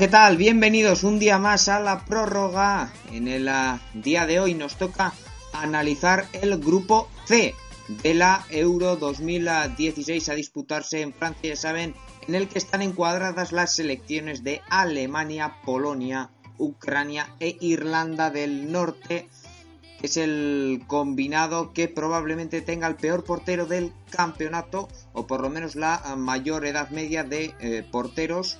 ¿qué tal? Bienvenidos un día más a la prórroga. En el uh, día de hoy nos toca analizar el grupo C de la Euro 2016 a disputarse en Francia, ya saben, en el que están encuadradas las selecciones de Alemania, Polonia, Ucrania e Irlanda del Norte. Es el combinado que probablemente tenga el peor portero del campeonato, o por lo menos la mayor edad media de eh, porteros,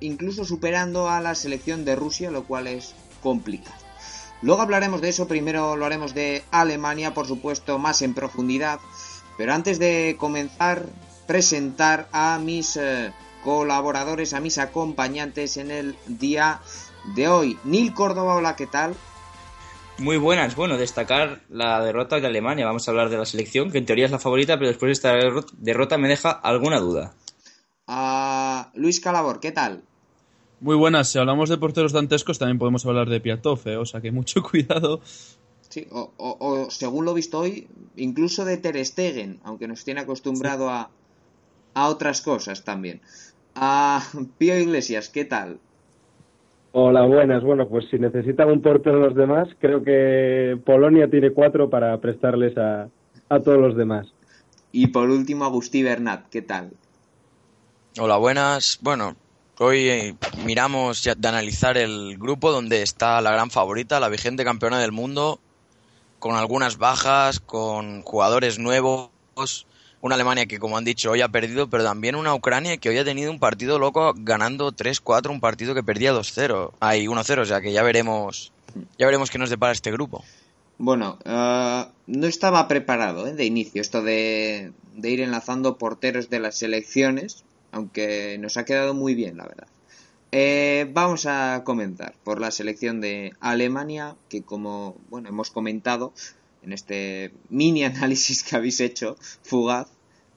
incluso superando a la selección de Rusia, lo cual es complicado. Luego hablaremos de eso, primero lo haremos de Alemania, por supuesto, más en profundidad. Pero antes de comenzar, presentar a mis eh, colaboradores, a mis acompañantes en el día de hoy. Nil Córdoba, hola, ¿qué tal? Muy buenas, bueno, destacar la derrota de Alemania. Vamos a hablar de la selección, que en teoría es la favorita, pero después de esta derrota me deja alguna duda. Luis Calabor, ¿qué tal? Muy buenas, si hablamos de porteros dantescos también podemos hablar de Piatov, ¿eh? o sea que mucho cuidado. Sí, o, o, o, según lo visto hoy, incluso de Ter Stegen, aunque nos tiene acostumbrado sí. a, a otras cosas también. A Pío Iglesias, ¿qué tal? Hola, buenas. Bueno, pues si necesitan un portero los demás, creo que Polonia tiene cuatro para prestarles a, a todos los demás. Y por último, Agustí Bernat, ¿qué tal? Hola, buenas. Bueno, Hoy eh, miramos de analizar el grupo donde está la gran favorita, la vigente campeona del mundo, con algunas bajas, con jugadores nuevos, una Alemania que como han dicho hoy ha perdido, pero también una Ucrania que hoy ha tenido un partido loco ganando 3-4, un partido que perdía 2-0, hay 1-0, o sea que ya veremos, ya veremos qué nos depara este grupo. Bueno, uh, no estaba preparado ¿eh? de inicio esto de, de ir enlazando porteros de las selecciones, aunque nos ha quedado muy bien, la verdad. Eh, vamos a comenzar por la selección de Alemania, que como bueno hemos comentado en este mini análisis que habéis hecho, fugaz,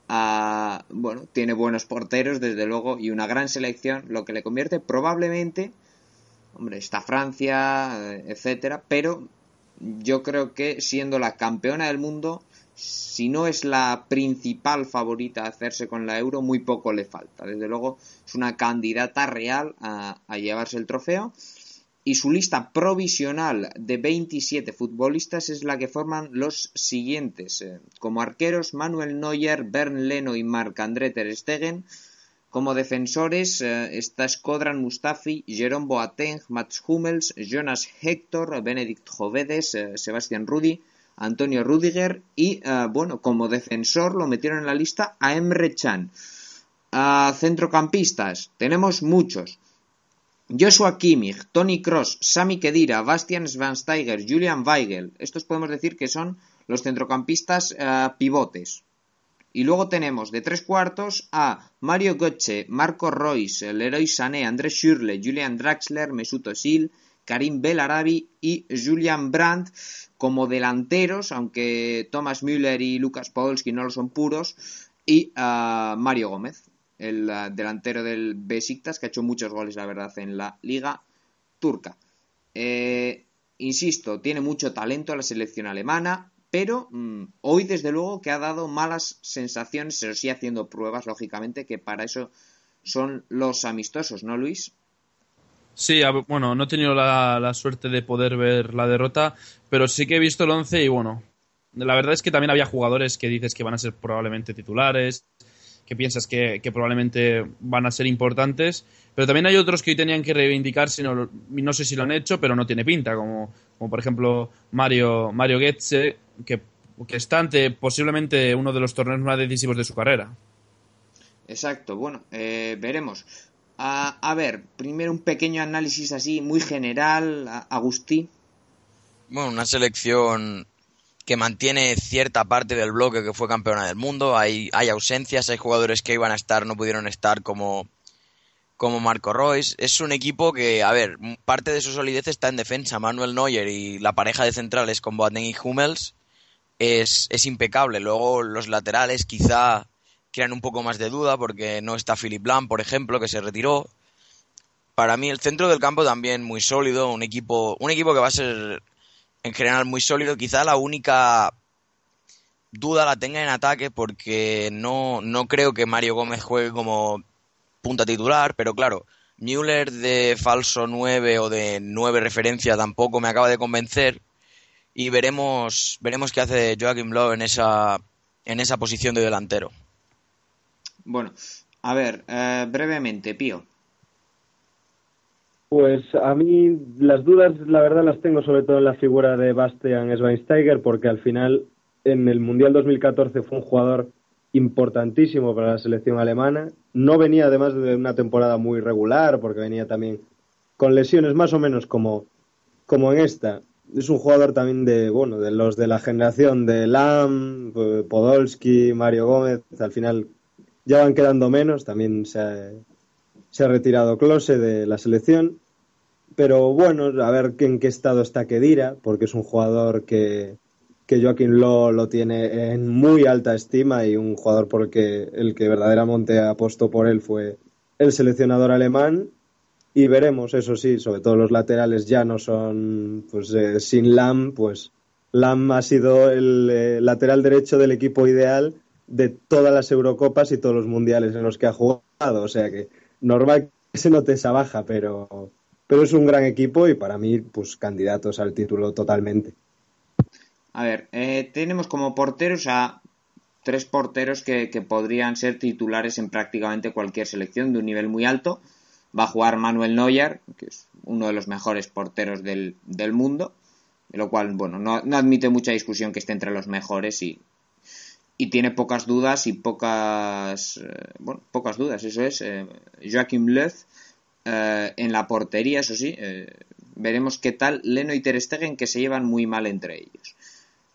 uh, bueno, tiene buenos porteros, desde luego, y una gran selección, lo que le convierte probablemente, hombre, está Francia, etcétera, pero yo creo que siendo la campeona del mundo, si no es la principal favorita a hacerse con la euro, muy poco le falta. Desde luego es una candidata real a, llevarse el trofeo. Y su lista provisional de 27 futbolistas es la que forman los siguientes. Eh, como arqueros, Manuel Neuer, Bernd Leno y Marc-André Ter Stegen. Como defensores eh, está Skodran Mustafi, Jerome Boateng, Mats Hummels, Jonas Hector, Benedikt Jovedes, eh, Sebastian Rudi, Antonio Rudiger y, uh, bueno, como defensor lo metieron en la lista a Emre Chan. Uh, centrocampistas, tenemos muchos. Joshua Kimmich, Tony Cross, Sami Kedira, Bastian Schweinsteiger, Julian Weigel. Estos podemos decir que son los centrocampistas uh, pivotes. Y luego tenemos de tres cuartos a Mario Götze, Marco Royce, Leroy Sané, André Schürrle, Julian Draxler, Mesut Özil, Karim Belarabi y Julian Brandt como delanteros, aunque Thomas Müller y Lucas Podolski no lo son puros, y uh, Mario Gómez, el uh, delantero del Besiktas, que ha hecho muchos goles, la verdad, en la liga turca. Eh, insisto, tiene mucho talento la selección alemana, pero mmm, hoy desde luego que ha dado malas sensaciones, pero sí haciendo pruebas, lógicamente, que para eso son los amistosos, ¿no, Luis? Sí, bueno, no he tenido la, la, suerte de poder ver la derrota, pero sí que he visto el 11 y bueno, la verdad es que también había jugadores que dices que van a ser probablemente titulares, que piensas que, que probablemente van a ser importantes, pero también hay otros que hoy tenían que reivindicarse, no, no sé si lo han hecho, pero no tiene pinta, como, como por ejemplo Mario, Mario Goetze, que, que está ante posiblemente uno de los torneos más decisivos de su carrera. Exacto, bueno, eh, veremos. A, ver, primero un pequeño análisis así muy general, Agustí. Bueno, una selección que mantiene cierta parte del bloque que fue campeona del mundo. Hay, hay ausencias, hay jugadores que iban a estar, no pudieron estar como, como Marco Royce. Es un equipo que, a ver, parte de su solidez está en defensa. Manuel Neuer y la pareja de centrales con Boateng y Hummels es, es impecable. Luego los laterales quizá crean un poco más de duda porque no está Philip Lam, por ejemplo, que se retiró. Para mí el centro del campo también muy sólido, un equipo, un equipo que va a ser en general muy sólido. Quizá la única duda la tenga en ataque porque no, no creo que Mario Gómez juegue como punta titular, pero claro, Müller de falso 9 o de 9 referencia tampoco me acaba de convencer y veremos veremos qué hace Joachim Löw en esa en esa posición de delantero. Bueno, a ver, eh, brevemente, Pío. Pues a mí las dudas, la verdad, las tengo sobre todo en la figura de Bastian Schweinsteiger, porque al final en el Mundial 2014 fue un jugador importantísimo para la selección alemana. No venía además de una temporada muy regular, porque venía también con lesiones más o menos como, como en esta. Es un jugador también de, bueno, de los de la generación de Lam, Podolski, Mario Gómez. Al final ya van quedando menos. También se ha, se ha retirado Klose de la selección. Pero bueno, a ver en qué estado está Kedira, porque es un jugador que, que Joaquín lo, lo tiene en muy alta estima y un jugador por el que, el que verdaderamente apostó por él fue el seleccionador alemán. Y veremos, eso sí, sobre todo los laterales ya no son, pues eh, sin Lam, pues Lam ha sido el eh, lateral derecho del equipo ideal de todas las Eurocopas y todos los mundiales en los que ha jugado. O sea que normal que se note esa baja, pero, pero es un gran equipo y para mí, pues candidatos al título totalmente. A ver, eh, tenemos como porteros a tres porteros que, que, podrían ser titulares en prácticamente cualquier selección de un nivel muy alto. Va a jugar Manuel Neuer, que es uno de los mejores porteros del, del mundo, lo cual, bueno, no, no, admite mucha discusión que esté entre los mejores y, y tiene pocas dudas y pocas, eh, bueno, pocas dudas, eso es. Eh, Joachim Löw eh, en la portería, eso sí, veremos qué tal Leno y Ter Stegen que se llevan muy mal entre ellos.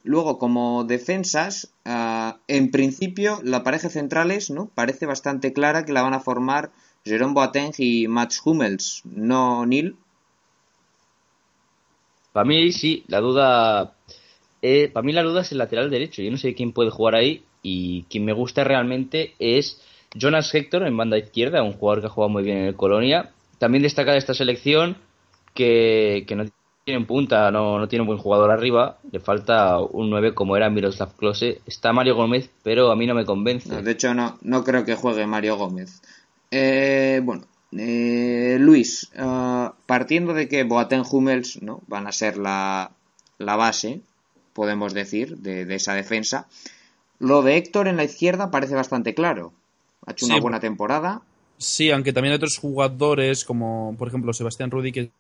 Luego, como defensas, en principio la pareja centrales ¿no? parece bastante clara que la van a formar Jerome Boateng y Mats Hummels, ¿no, Neil? Para mí sí, la duda... Eh, para mí la duda es el lateral derecho. Yo no sé quién puede jugar ahí y quien me gusta realmente es Jonas Hector en banda izquierda, un jugador que ha jugado muy bien en el Colonia. También destaca de esta selección que, no tiene punta, no, no, tiene un buen jugador arriba, le falta un 9 como era Miroslav Klose. Está Mario Gómez, pero a mí no me convence. No, de hecho, no, no creo que juegue Mario Gómez. Eh, bueno, eh, Luis, uh, partiendo de que Boateng Hummels ¿no? van a ser la, la base, podemos decir, de, de, esa defensa, lo de Héctor en la izquierda parece bastante claro. Ha hecho sí, una buena temporada. Sí, aunque también hay otros jugadores como, por ejemplo, Sebastián Rudi, que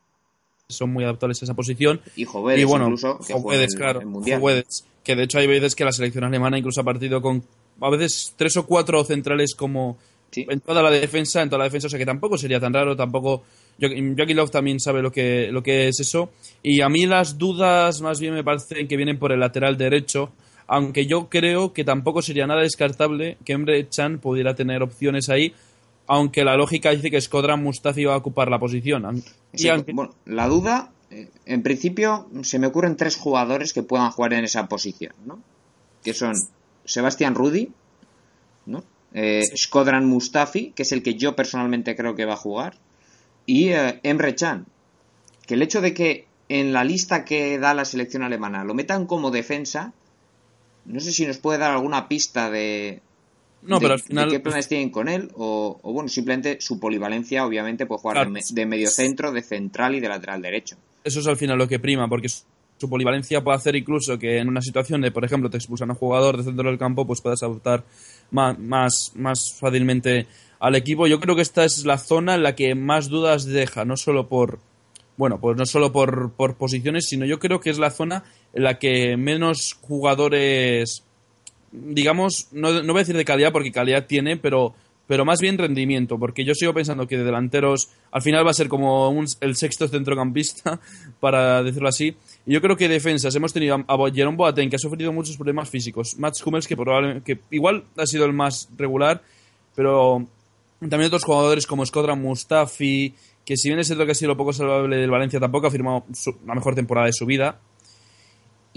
son muy adaptables a esa posición. Y Jovedes, y bueno, incluso, que Jovedes, el, claro, mundial. Jovedes, que de hecho hay veces que la selección alemana incluso ha partido con a veces tres o cuatro centrales como sí. en toda la defensa, en toda la defensa, o sea que tampoco sería tan raro, tampoco Joaquín Love también sabe lo que, lo que es eso. Y a mí las dudas más bien me parecen que vienen por el lateral derecho, aunque yo creo que tampoco sería nada descartable que Emre Chan pudiera tener opciones ahí, aunque la lógica dice que Skodran Mustafi va a ocupar la posición. Sí, aunque... bueno, la duda, eh, en principio, se me ocurren tres jugadores que puedan jugar en esa posición, ¿no? Que son Sebastián Rudi, ¿no? Eh. Skodran Mustafi, que es el que yo personalmente creo que va a jugar, y eh, Emre Chan. Que el hecho de que en la lista que da la selección alemana lo metan como defensa, no sé si nos puede dar alguna pista de, no, de, pero al final... de qué planes tienen con él o, o, bueno, simplemente su polivalencia obviamente puede jugar claro. de, de, medio centro, de central y de lateral derecho. Eso es al final lo que prima, porque su polivalencia puede hacer incluso que en una situación de, por ejemplo, te expulsan a un jugador de centro del campo, pues puedas adoptar más, más, más fácilmente al equipo. Yo creo que esta es la zona en la que más dudas deja, no solo por, bueno, pues no solo por, por posiciones, sino yo creo que es la zona en la que menos jugadores digamos, no, no, voy a decir de calidad porque calidad tiene, pero, pero más bien rendimiento, porque yo sigo pensando que de delanteros al final va a ser como un, el sexto centrocampista, para decirlo así. Y yo creo que defensas hemos tenido a, a Jerome Boateng, que ha sufrido muchos problemas físicos, Mats Hummels, que probablemente, que igual ha sido el más regular, pero también otros jugadores como Skodran Mustafi, que si bien es cierto que ha sido lo poco salvable del Valencia, tampoco ha firmado su, la mejor temporada de su vida.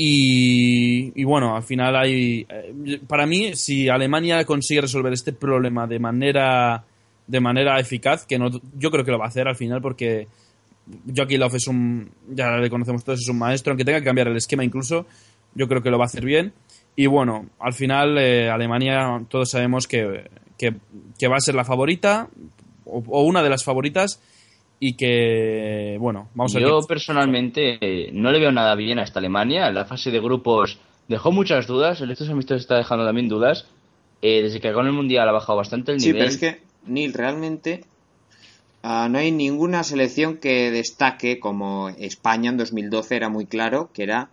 Y, bueno, al final hay. Eh, para mí, si Alemania consigue resolver este problema de manera, de manera eficaz, que no, yo creo que lo va a hacer al final, porque Joachim Löw es un. Ya le conocemos todos, es un maestro, aunque tenga que cambiar el esquema incluso, yo creo que lo va a hacer bien. Y bueno, al final, eh, Alemania, todos sabemos que, que, que, va a ser la favorita, o, o una de las favoritas y que, bueno, vamos a ver. Yo personalmente eh, no le veo nada bien a esta Alemania. La fase de grupos dejó muchas dudas. En estos amistosos está dejando también dudas. Eh, desde que ganó el Mundial ha bajado bastante el Sí, nivel. pero es que, Neil, realmente ah, no hay ninguna selección que destaque como España en 2012 era muy claro que era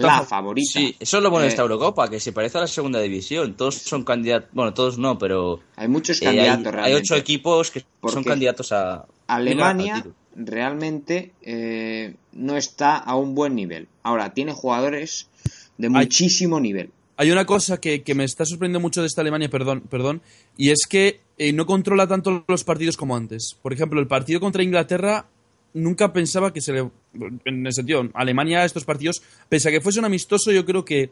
la fa- favorita. Sí, eso es lo bueno de Eh, esta Eurocopa, que se parece a la segunda división. Todos son candidatos, bueno, todos no, pero Hay muchos eh, hay, candidatos hay realmente. ocho equipos que son candidatos a Alemania realmente eh, no está a un buen nivel. Ahora, tiene jugadores de muchísimo nivel. Hay una cosa que, que me está sorprendiendo mucho de esta Alemania, perdón, perdón, y es que no controla tanto los partidos como antes. Por ejemplo, el partido contra Inglaterra nunca pensaba que se le... En el sentido, Alemania estos partidos, pese a que fuese un amistoso, yo creo que,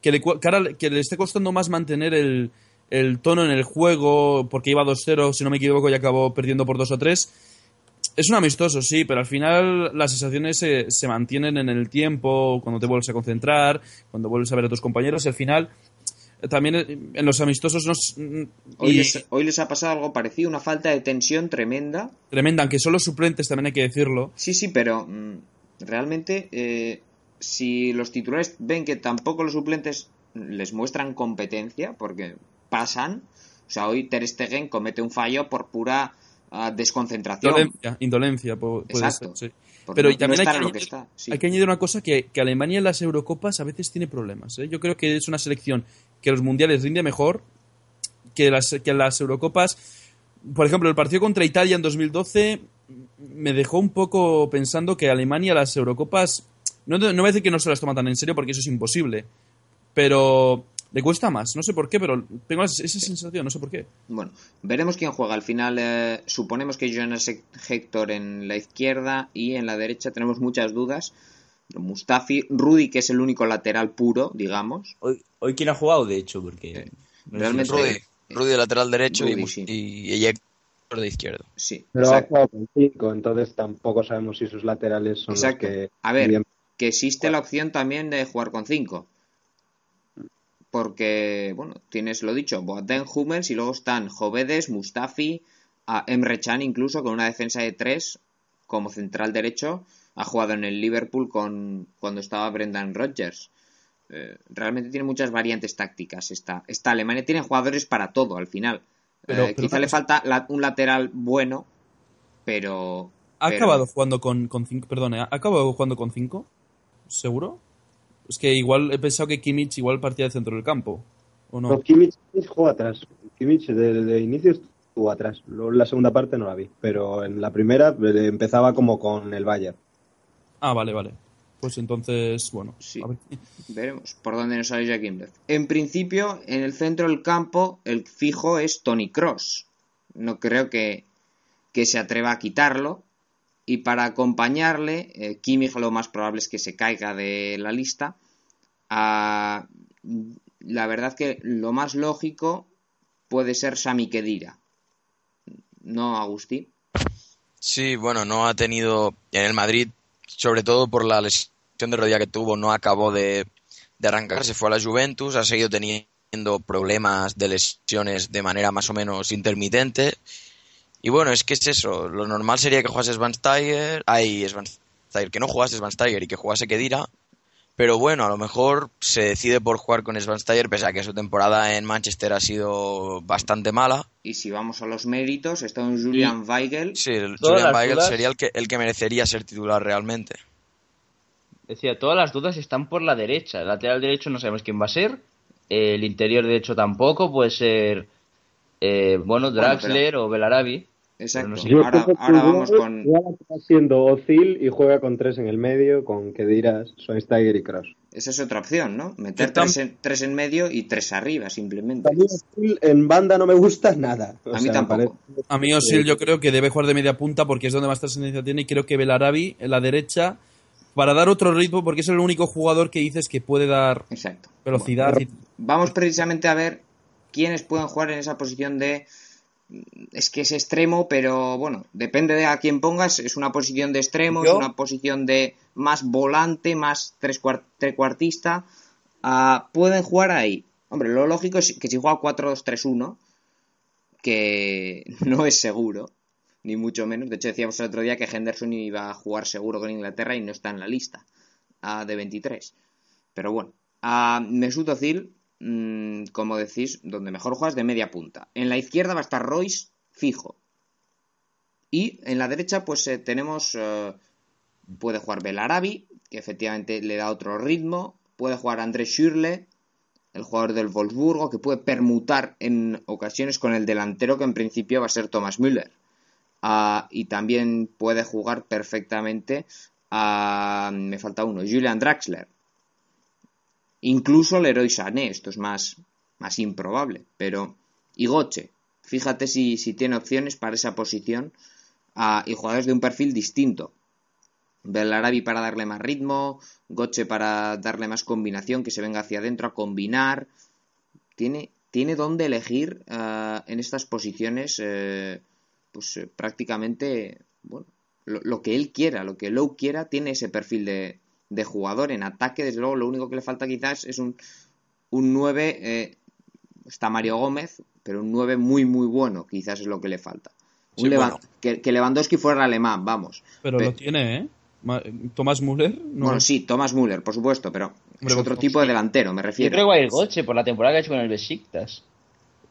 que, le, que que le esté costando más mantener el, el tono en el juego, porque iba 2-0, si no me equivoco, y acabó perdiendo por 2 o 3. Es un amistoso, sí, pero al final las sensaciones se, se mantienen en el tiempo, cuando te vuelves a concentrar, cuando vuelves a ver a tus compañeros, y al final también eh, en los amistosos nos... Hoy, y- les, hoy les ha pasado algo parecido, una falta de tensión tremenda. tremenda, aunque son los suplentes, también hay que decirlo. Sí, sí, pero mm, realmente eh, si los titulares ven que tampoco los suplentes les muestran competencia, porque pasan, o sea, hoy Ter Stegen comete un fallo por pura ah, desconcentración. Indolencia, indolencia puede Exacto. ser, sí. Pero no- también no hay, que añadir, está. sí. hay que añadir una cosa, que, que Alemania en las Eurocopas a veces tiene problemas. ¿eh? Yo creo que es una selección que los mundiales rinde mejor que las, que las Eurocopas. Por ejemplo, el partido contra Italia en 2012 me dejó un poco pensando que Alemania las Eurocopas... No, no voy a decir que no se las toma tan en serio porque eso es imposible, pero le cuesta más. No sé por qué, pero tengo esa sensación, no sé por qué. Bueno, veremos quién juega. Al final, eh, suponemos que Jonas Hector en la izquierda y en la derecha tenemos muchas dudas. Mustafi, Rudy, que es el único lateral puro, digamos. Hoy, hoy quién ha jugado, de hecho, porque... no sé realmente- Rudy, Rudy de lateral derecho y Rudy, sí. y, y Héctor de izquierdo. Sí, Pero ha jugado con cinco, entonces tampoco sabemos si sus laterales son Exacto. los que... A ver, bien- que existe la opción también de jugar con 5. Porque, bueno, tienes lo dicho, Boateng, Hummels y luego están Jovedes, Mustafi, a Emre Can incluso con una defensa de 3 como central derecho. Ha jugado en el Liverpool con cuando estaba Brendan Rodgers. Eh, realmente tiene muchas variantes tácticas esta, esta Alemania. Tiene jugadores para todo al final. Pero- Eh, pero quizá le falta la- un lateral bueno, pero... ¿Ha pero- acabado jugando con, con cinco? ¿ha acabado jugando con cinco? ¿Seguro? Es que igual he pensado que Kimmich igual partía del centro del campo. ¿O no? No, Kimmich jugó atrás. Kimmich de, de inicio estuvo atrás. Luego en la segunda parte no la vi, pero en la primera eh, empezaba como con el Bayern. Ah, vale, vale. Pues entonces, bueno. Sí. a ver. Veremos por dónde nos sale Joaquín Löw. En principio, en el centro del campo, el fijo es Tony Cross. No creo que, que se atreva a quitarlo. Y para acompañarle, eh, lo más probable es que se caiga de la lista. La verdad que lo más lógico puede ser Sami Khedira. ¿No, Agustín? Sí, bueno, no ha tenido en el Madrid, sobre todo por la lesión de rodilla que tuvo, no acabó de, de arrancar, se fue a la Juventus, ha seguido teniendo problemas de lesiones de manera más o menos intermitente. Y bueno, es que es eso, lo normal sería que jugase Svansteiger, ay, Svansteiger, que no jugase Svansteiger y que jugase Kedira, pero bueno, a lo mejor se decide por jugar con Svansteiger, pese a que su temporada en Manchester ha sido bastante mala. Y si vamos a los méritos, está un Julian Weigel. Sí, el Julian Weigel dudas- sería el que, el que merecería ser titular realmente. Decía, todas las dudas están por la derecha. El lateral derecho no sabemos quién va a ser. El interior derecho tampoco. Puede ser, eh, bueno, Draxler o Belarabi. Exacto. Pero no sé. Yo Ahora, vamos con... siendo Ozil y juega con tres en el medio, con Kediras, Schweinsteiger y Cross. Esa es otra opción, ¿no? Meter tres en, tres en medio y tres arriba, simplemente. A mí Ozil en banda no me gusta nada. O A mí sea, tampoco. parece- A mí Osil yo creo que debe jugar de media punta porque es donde más trascendencia tiene y creo que Belarabi en la derecha para dar otro ritmo porque es el único jugador que dices que puede dar Exacto. velocidad y- Vamos precisamente a ver quiénes pueden jugar en esa posición de... Es que es extremo, pero bueno, depende de a quién pongas. Es una posición de extremo, Yo- es una posición de más volante, más tres cuar- trecuartista. Ah, pueden jugar ahí. Hombre, lo lógico es que si juega 4-2-3-1, que no es seguro, ni mucho menos. De hecho, decíamos el otro día que Henderson iba a jugar seguro con Inglaterra y no está en la lista ah, de 23. Pero bueno, a Mesut Özil, mm, como decís, donde mejor juega es de media punta. En la izquierda va a estar Royce fijo. Y en la derecha, pues eh, tenemos. eh, puede jugar Belarabi, que efectivamente le da otro ritmo. Puede jugar André Schürrle, el jugador del Wolfsburgo, que puede permutar en ocasiones con el delantero, que en principio va a ser Thomas Müller. Ah, y también puede jugar perfectamente a. Me falta uno, Julian Draxler. Incluso Leroy Sané, esto es más, más improbable. Pero. Y Goche. Fíjate si, si tiene opciones para esa posición. y jugadores de un perfil distinto. Belarabi para darle más ritmo, Goche para darle más combinación, que se venga hacia adentro a combinar. Tiene, tiene donde elegir ah, en estas posiciones, eh, pues eh, prácticamente, bueno, lo, lo que él quiera, lo que Lowe quiera, tiene ese perfil de, de jugador. En ataque, desde luego, lo único que le falta quizás es un, un 9, eh, está Mario Gómez, pero un 9 muy, muy bueno, quizás es lo que le falta. Un Sí, Levan- bueno. que, que Lewandowski fuera alemán, vamos. Pero Pe- lo tiene, ¿eh? Tomás Müller. No. Bueno, sí, Thomas Müller, por supuesto, pero es otro tipo de delantero, me Yo refiero. creo que va a ir Goche por la temporada que ha hecho con el Besiktas.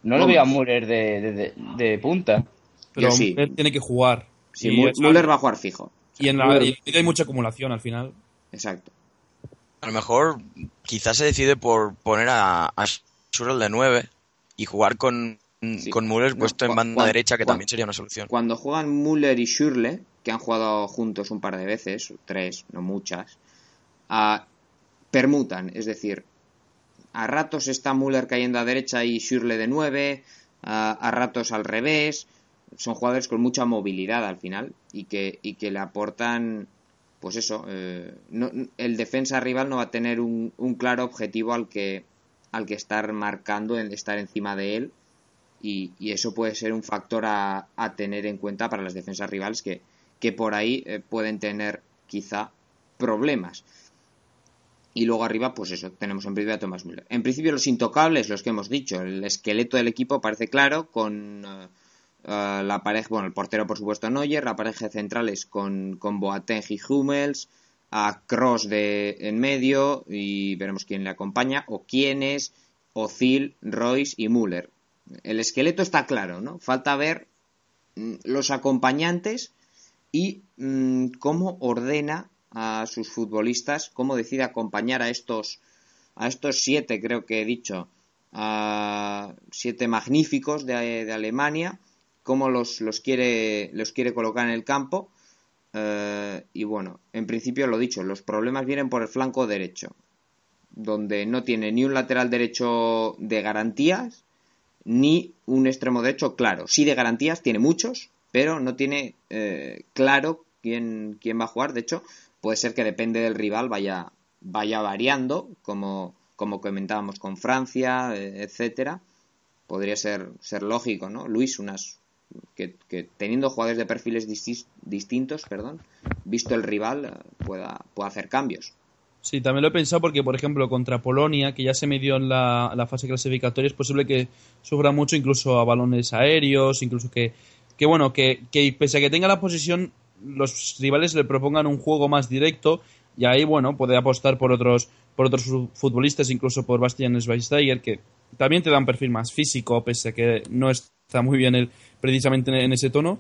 No lo veo a Müller de, de, de- de punta. Pero Yo sí. Müller tiene que jugar. Sí, Müller va a jugar fijo. y en la y hay mucha acumulación al final. Exacto. A lo mejor quizás se decide por poner a, a Schürrle de 9 y jugar con, Sí. con Müller No, puesto en banda cua- derecha, que cua- también sería una solución. Cuando juegan Müller y Schürrle, que han jugado juntos un par de veces, tres, no muchas, ah, permutan, es decir, a ratos está Müller cayendo a derecha y Schürrle de 9, a, a ratos al revés, son jugadores con mucha movilidad al final y que, y que le aportan, pues eso, eh, no- el defensa rival no va a tener un, un claro objetivo al que, al que estar marcando, estar encima de él y, y eso puede ser un factor a, a tener en cuenta para las defensas rivales que, que por ahí eh, pueden tener quizá problemas. Y luego arriba, pues eso, tenemos en principio a Thomas Müller. En principio los intocables, los que hemos dicho, el esqueleto del equipo parece claro, con eh, eh, la pareja, bueno, el portero por supuesto Neuer, la pareja de centrales con, con Boateng y Hummels, a Cross de en medio y veremos quién le acompaña, o quiénes, Ozil, Royce y Müller. El esqueleto está claro, ¿no? Falta ver mm, los acompañantes y mm, cómo ordena a sus futbolistas, cómo decide acompañar a estos a estos siete, creo que he dicho, a siete magníficos de, de Alemania, cómo los, los quiere los quiere colocar en el campo. Eh, y bueno, en principio lo dicho, los problemas vienen por el flanco derecho, donde no tiene ni un lateral derecho de garantías, ni un extremo derecho claro. Sí de garantías, tiene muchos, pero no tiene eh, claro quién, quién va a jugar. De hecho, puede ser que depende del rival vaya, vaya variando, como, como comentábamos con Francia, eh, etcétera. Podría ser, ser lógico, ¿no? Luis, unas que, que teniendo jugadores de perfiles distintos, perdón, visto el rival, eh, pueda, pueda hacer cambios. Sí, también lo he pensado porque, por ejemplo, contra Polonia, que ya se midió en la, fase clasificatoria, es posible que sufra mucho incluso a balones aéreos, incluso que, que bueno, que, que pese a que tenga la posición, los rivales le propongan un juego más directo y ahí, bueno, puede apostar por otros, por otros fu- futbolistas, incluso por Bastian Schweinsteiger, que también te dan perfil más físico, pese a que no está muy bien él precisamente en ese tono,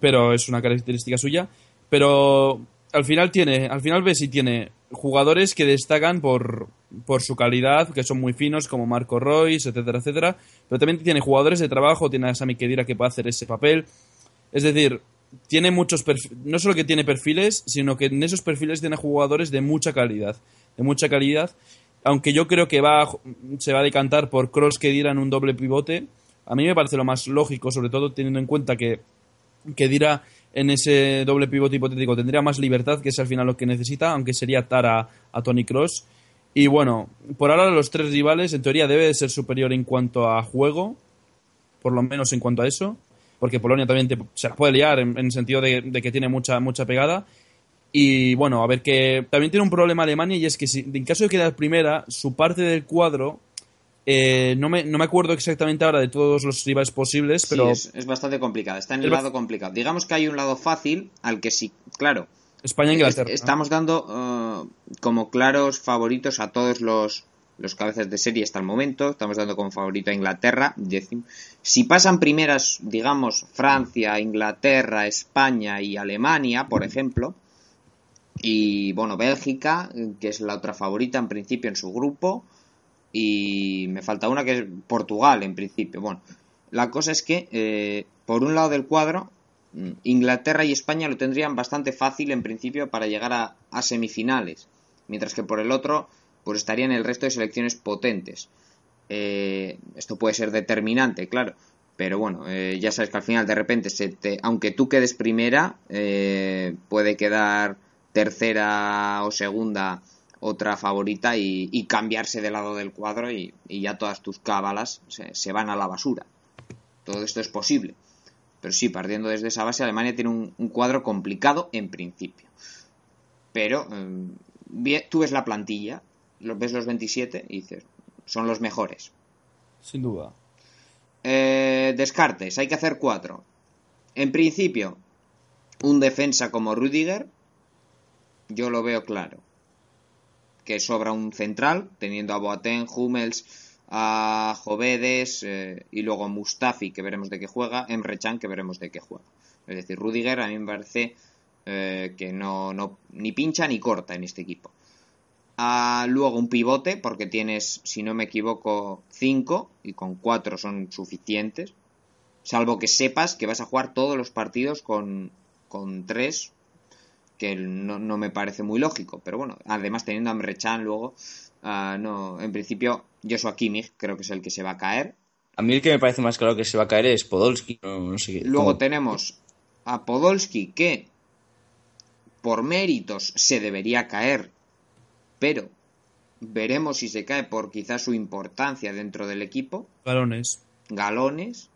pero es una característica suya. Pero al final tiene, al final ves si tiene jugadores que destacan por, por su calidad, que son muy finos, como Marco Royce, etcétera, etcétera. Pero también tiene jugadores de trabajo, tiene a Sami Khedira que puede hacer ese papel. Es decir, tiene muchos perfi- no solo que tiene perfiles, sino que en esos perfiles tiene jugadores de mucha calidad, de mucha calidad. Aunque yo creo que va se va a decantar por Cross Khedira en un doble pivote. A mí me parece lo más lógico, sobre todo teniendo en cuenta que que dirá en ese doble pivote hipotético tendría más libertad, que es al final lo que necesita, aunque sería atar a, Tony Cross. Y bueno, por ahora los tres rivales en teoría debe de ser superior en cuanto a juego, por lo menos en cuanto a eso, porque Polonia también se la puede liar en, en el sentido de, de que tiene mucha, mucha pegada. Y bueno, a ver que también tiene un problema Alemania y es que si en caso de quedar primera, su parte del cuadro Eh, no, me, no me acuerdo exactamente ahora de todos los rivales posibles, pero Sí, es, es bastante complicado. Está en el lado complicado. Digamos que hay un lado fácil al que sí, claro. España e Inglaterra. es- estamos dando eh, como claros favoritos a todos los, los cabezas de serie hasta el momento. Estamos dando como favorito a Inglaterra. Si pasan primeras, digamos, Francia, Inglaterra, España y Alemania, por ejemplo, y bueno, Bélgica, que es la otra favorita en principio en su grupo, y me falta una que es Portugal en principio. Bueno, la cosa es que eh, por un lado del cuadro, mm, Inglaterra y España lo tendrían bastante fácil en principio para llegar a, a semifinales, mientras que por el otro, pues estarían el resto de selecciones potentes. Eh, esto puede ser determinante, claro. Pero bueno, eh, ya sabes que al final de repente, se te, aunque tú quedes primera, eh, puede quedar tercera o segunda otra favorita y, y cambiarse de lado del cuadro y, y ya todas tus cábalas se, se van a la basura. Todo esto es posible. Pero sí, partiendo desde esa base, Alemania tiene un, un cuadro complicado en principio. Pero eh, vie- tú ves la plantilla, ves los 27 y dices, son los mejores. Sin duda. Eh, descartes, hay que hacer cuatro. En principio, un defensa como Rudiger, yo lo veo claro. Que sobra un central, teniendo a Boateng, Hummels, a Jovedes eh, y luego Mustafi, que veremos de qué juega, Emre Can, que veremos de qué juega. Es decir, Rudiger a mí me parece eh, que no, no ni pincha ni corta en este equipo. Luego un pivote, porque tienes, si no me equivoco, 5 y con 4 son suficientes. Salvo que sepas que vas a jugar todos los partidos con, con 3, que no, no me parece muy lógico. Pero bueno, además teniendo a Emre Can luego, ah, no, en principio Joshua Kimmich creo que es el que se va a caer. A mí el que me parece más claro que se va a caer es Podolski. No, no sé qué- Luego cómo- tenemos a Podolski que por méritos se debería caer, pero veremos si se cae por quizás su importancia dentro del equipo, Galones. galones,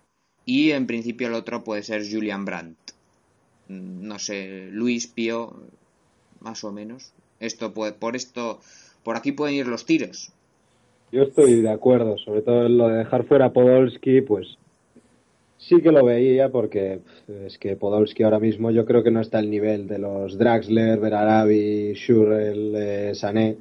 y en principio el otro puede ser Julian Brandt. No sé, Luis Pío, más o menos. Esto puede, por esto, por aquí pueden ir los tiros. Yo estoy de acuerdo, sobre todo en lo de dejar fuera a Podolski, pues sí que lo veía porque es que Podolski ahora mismo yo creo que no está al nivel de los Draxler, Berarabi, Schurrell, eh, Sané.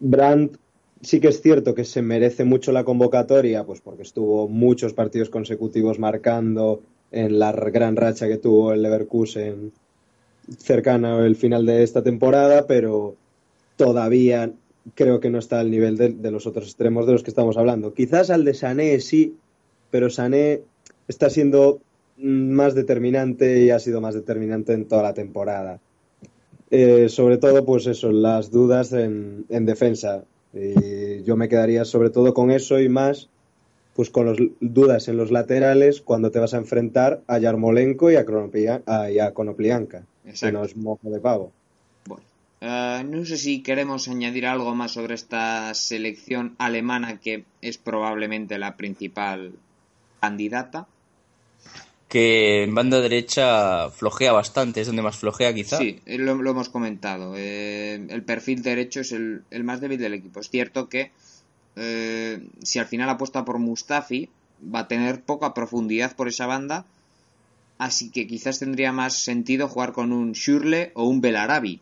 Brandt sí que es cierto que se merece mucho la convocatoria, pues porque estuvo muchos partidos consecutivos marcando en la gran racha que tuvo el Leverkusen cercana al final de esta temporada, pero todavía creo que no está al nivel de, los otros extremos de los que estamos hablando. Quizás al de Sané sí, pero Sané está siendo más determinante y ha sido más determinante en toda la temporada. Eh, sobre todo, pues eso, las dudas en, en defensa. Y yo me quedaría sobre todo con eso y más, pues con las dudas en los laterales cuando te vas a enfrentar a Yarmolenko y a, Konoplia- a- y a Konoplianka, que no es mojo de pavo. Bueno, eh, no sé si queremos añadir algo más sobre esta selección alemana que es probablemente la principal candidata. Que en banda derecha flojea bastante, es donde más flojea quizá. Sí, eh, lo, lo hemos comentado. Eh, el perfil derecho es el, el más débil del equipo. Es cierto que eh, si al final apuesta por Mustafi, va a tener poca profundidad por esa banda. Así que quizás tendría más sentido jugar con un Schürrle o un Belarabi,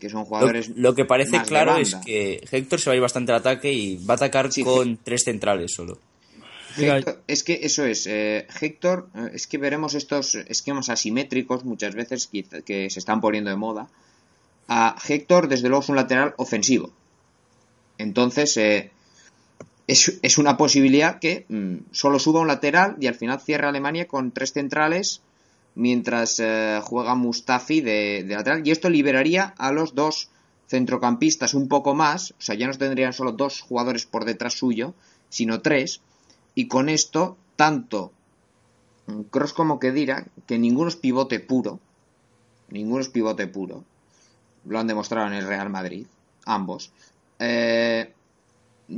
que son Lo, jugadores. lo que parece más claro es que Héctor se va a ir bastante al ataque y va a atacar Sí, con tres centrales solo. Héctor- es que eso es, eh, Héctor, eh, es que veremos estos esquemas asimétricos muchas veces que, que se están poniendo de moda. A Héctor, desde luego, es un lateral ofensivo. Entonces, eh, es, una posibilidad que mm, solo suba un lateral y al final cierra Alemania con tres centrales mientras eh, juega Mustafi de, de lateral. Y esto liberaría a los dos centrocampistas un poco más. O sea, ya no tendrían solo dos jugadores por detrás suyo, sino tres. Y con esto, tanto Cross como Kedira, que ninguno es pivote puro, ninguno es pivote puro, lo han demostrado en el Real Madrid, ambos. Eh,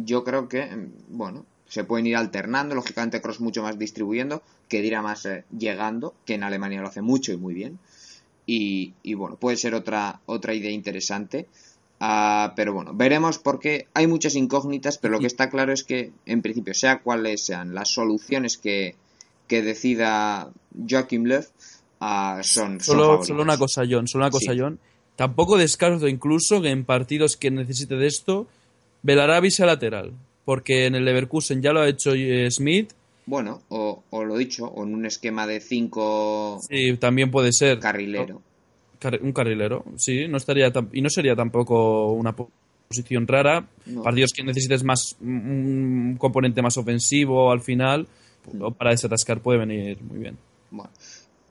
yo creo que, bueno, se pueden ir alternando, lógicamente Cross mucho más distribuyendo, Kedira más eh, llegando, que en Alemania lo hace mucho y muy bien. Y, y bueno, puede ser otra, otra idea interesante. Ah, pero bueno, veremos porque hay muchas incógnitas, pero lo que está claro es que, en principio, sea cuáles sean las soluciones que, que decida Joachim Löw, ah, son, Solo, solo una cosa, John, solo una cosa, Sí. John. Tampoco descarto incluso que en partidos que necesite de esto, Belarabi sea lateral. Porque en el Leverkusen ya lo ha hecho eh, Smith. Bueno, o, o lo dicho, o en un esquema de cinco Sí, también puede ser. carrilero. Car- un carrilero, sí, no estaría y no sería tampoco una po- posición rara. No. Partidos que necesites más un componente más ofensivo al final, o para desatascar puede venir muy bien. Bueno.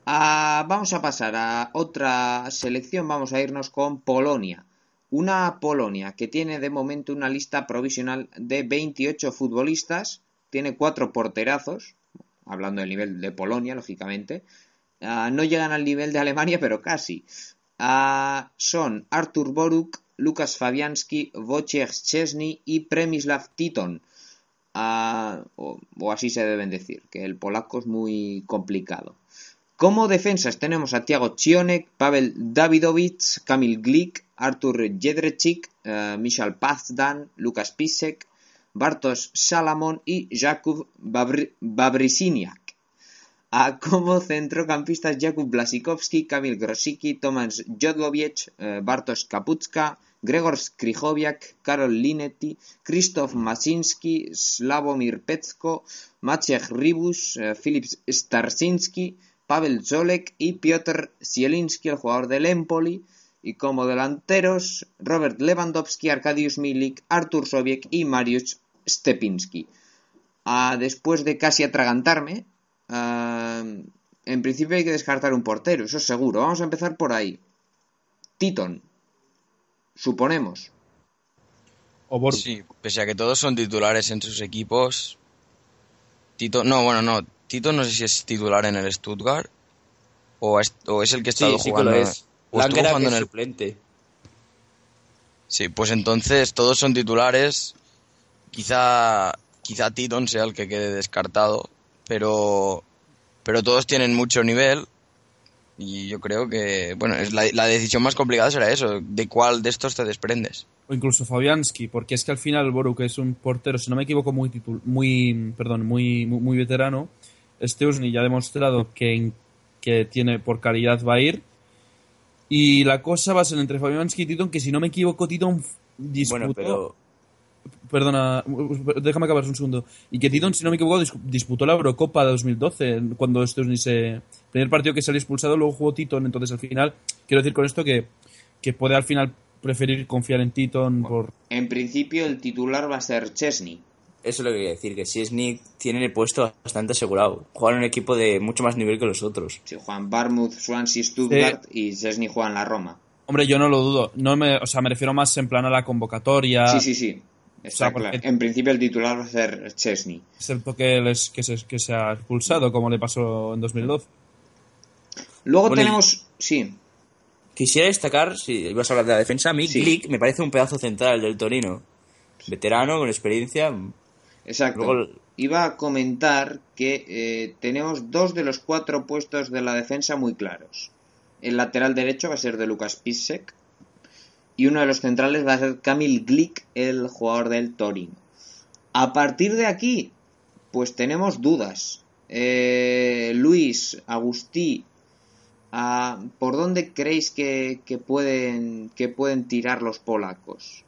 Ah, vamos a pasar a otra selección. Vamos a irnos con Polonia. Una Polonia que tiene de momento una lista provisional de 28 futbolistas. Tiene cuatro porterazos. Hablando del nivel de Polonia, lógicamente. Ah, no llegan al nivel de Alemania, pero casi. Ah, son Artur Boruk, Lukas Fabianski, Wojciech Szczesny y Premislav Titon. Ah, o, así se deben decir, que el polaco es muy complicado. Como defensas tenemos a Tiago Cionek, Pavel Davidovich, Kamil Glik, Artur Jedrzejczyk, eh, Michal Pazdan, Lukas Pisek, Bartosz Salamon y Jakub Babr- Babrisiniak. A como centrocampistas Jakub Blasikowski, Kamil Grosicki, Tomasz Jodłowiec, eh, Bartosz Kapucka, Gregor Skrichowiak, Karol Linetti, Krzysztof Masinski, Sławomir Pecko, Maciej Ribus, eh, Filip Starsinski, Pavel Zolek y Piotr Zielinski, el jugador del Empoli. Y como delanteros, Robert Lewandowski, Arkadiusz Milik, Artur Sobiek y Mariusz Stepinski. Ah, después de casi atragantarme, ah, en principio hay que descartar un portero, eso es seguro. Vamos a empezar por ahí. Titon. Suponemos. O Bor- Sí, pese a que todos son titulares en sus equipos. Tito, no, bueno, no. Tito no sé si es titular en el Stuttgart o es, o es el que ha Sí, estado sí que jugando, lo es. Langera, jugando que en es el suplente. Sí, pues entonces todos son titulares. Quizá, quizá Titon sea el que quede descartado, pero, pero todos tienen mucho nivel. Y yo creo que, bueno, es la, la decisión más complicada será eso, de cuál de estos te desprendes. o incluso Fabianski, porque es que al final Boruk es un portero, si no me equivoco, muy titul- muy, perdón, muy, muy, muy veterano. Steusny ya ha demostrado que, que tiene por calidad va a ir. Y la cosa va a ser entre Fabianski y Titon, que si no me equivoco, Titon disputó... Bueno, pero Perdona, déjame acabar un segundo. Y que Titon, si no me equivoco, dis- disputó la Eurocopa de 2012, cuando Steusny se... Primer partido que salió expulsado, luego jugó Titon, entonces al final, quiero decir con esto que, que puede al final preferir confiar en Titon por... En principio el titular va a ser Chesney. Eso es lo que quería decir, que si es Nick, tiene el puesto bastante asegurado. Juega en un equipo de mucho más nivel que los otros. Si juegan Barmouth, Swansea, Stuttgart y Chesney juega en la Roma. Hombre, yo no lo dudo. No me, o sea, me refiero más en plan a la convocatoria, Sí, sí, sí. Está O sea, porque- claro. En principio el titular va a ser Chesney. excepto que, les, que, se, que se ha expulsado, como le pasó en 2012. Luego Bueno, tenemos... Sí, Quisiera destacar, si ibas a hablar de la defensa, a mí Sí. Glick me parece un pedazo central del Torino. Veterano, con experiencia. Exacto. Luego- Iba a comentar que eh, tenemos dos de los cuatro puestos de la defensa muy claros. El lateral derecho va a ser de Lucas Pisek y uno de los centrales va a ser Kamil Glik, el jugador del Torino. A partir de aquí, pues tenemos dudas. Eh, Luis, Agustí, ah, ¿por dónde creéis que, que pueden, que pueden tirar los polacos?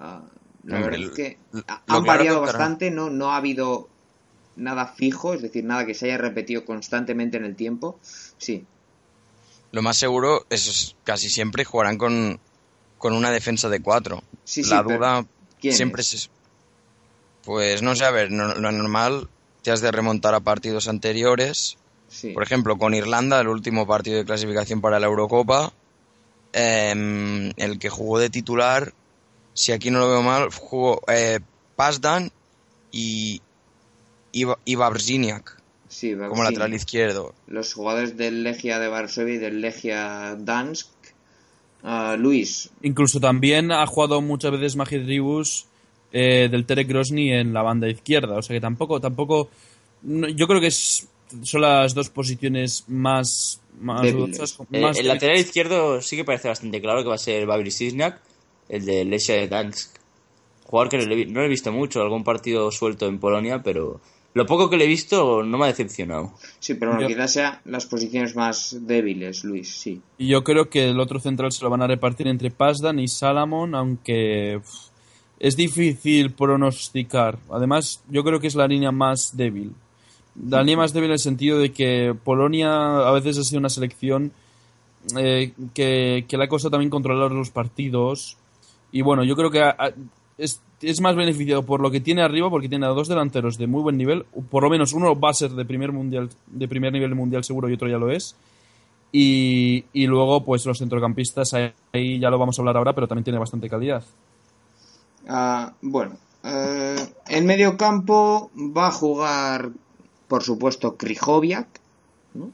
Ah, la verdad es que han variado bastante, no, no ha habido nada fijo, es decir, nada que se haya repetido constantemente en el tiempo. Sí, Lo más seguro es casi siempre jugarán con, con una defensa de cuatro. Sí, La duda ¿quién siempre es? es... Pues no sé, a ver, no- lo normal te has de remontar a partidos anteriores. sí. Por ejemplo, con Irlanda, el último partido de clasificación para la Eurocopa, em, el que jugó de titular, si aquí no lo veo mal, jugó eh, Pazdan y, y, y Babrziniak sí, como lateral izquierdo. Los jugadores del Legia de Varsovia y del Legia Dansk. Ah, Luis, Incluso también ha jugado muchas veces Magid Ribus eh, del Terek Grosny en la banda izquierda. O sea que tampoco, tampoco. no- yo creo que es, son las dos posiciones más. Eh, el lateral izquierdo sí que parece bastante claro que va a ser Babri Sisniak. El de Lesia Dansk. Jugador que no le, no le he visto mucho, algún partido suelto en Polonia, pero lo poco que le he visto no me ha decepcionado. Sí, pero bueno, Yo- quizás sea las posiciones más débiles, Luis, sí. Y yo creo que el otro central se lo van a repartir entre Pasdan y Salamon, aunque uf, es difícil pronosticar. Además, yo creo que es la línea más débil. La línea más débil en el sentido de que Polonia a veces ha sido una selección eh, que, que le ha costado también controlar los partidos. Y bueno, yo creo que a- es, es más beneficiado por lo que tiene arriba, porque tiene a dos delanteros de muy buen nivel. Por lo menos uno va a ser de primer, mundial, de primer nivel mundial seguro y otro ya lo es. Y, y luego, pues los centrocampistas, ahí, ya lo vamos a hablar ahora, pero también tiene bastante calidad. Ah, bueno, eh, en medio campo va a jugar, por supuesto, Krychowiak. ¿no?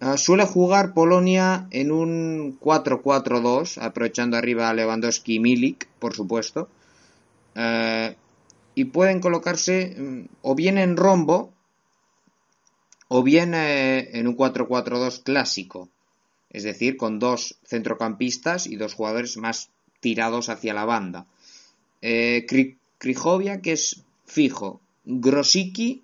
Ah, suele jugar Polonia en un 4-4-2, aprovechando arriba a Lewandowski y Milik, por supuesto. Eh, y pueden colocarse mm, o bien en rombo o bien eh, en un 4-4-2 clásico. Es decir, con dos centrocampistas y dos jugadores más tirados hacia la banda. Eh, Kri- Krychowiak, que es fijo. Grosicki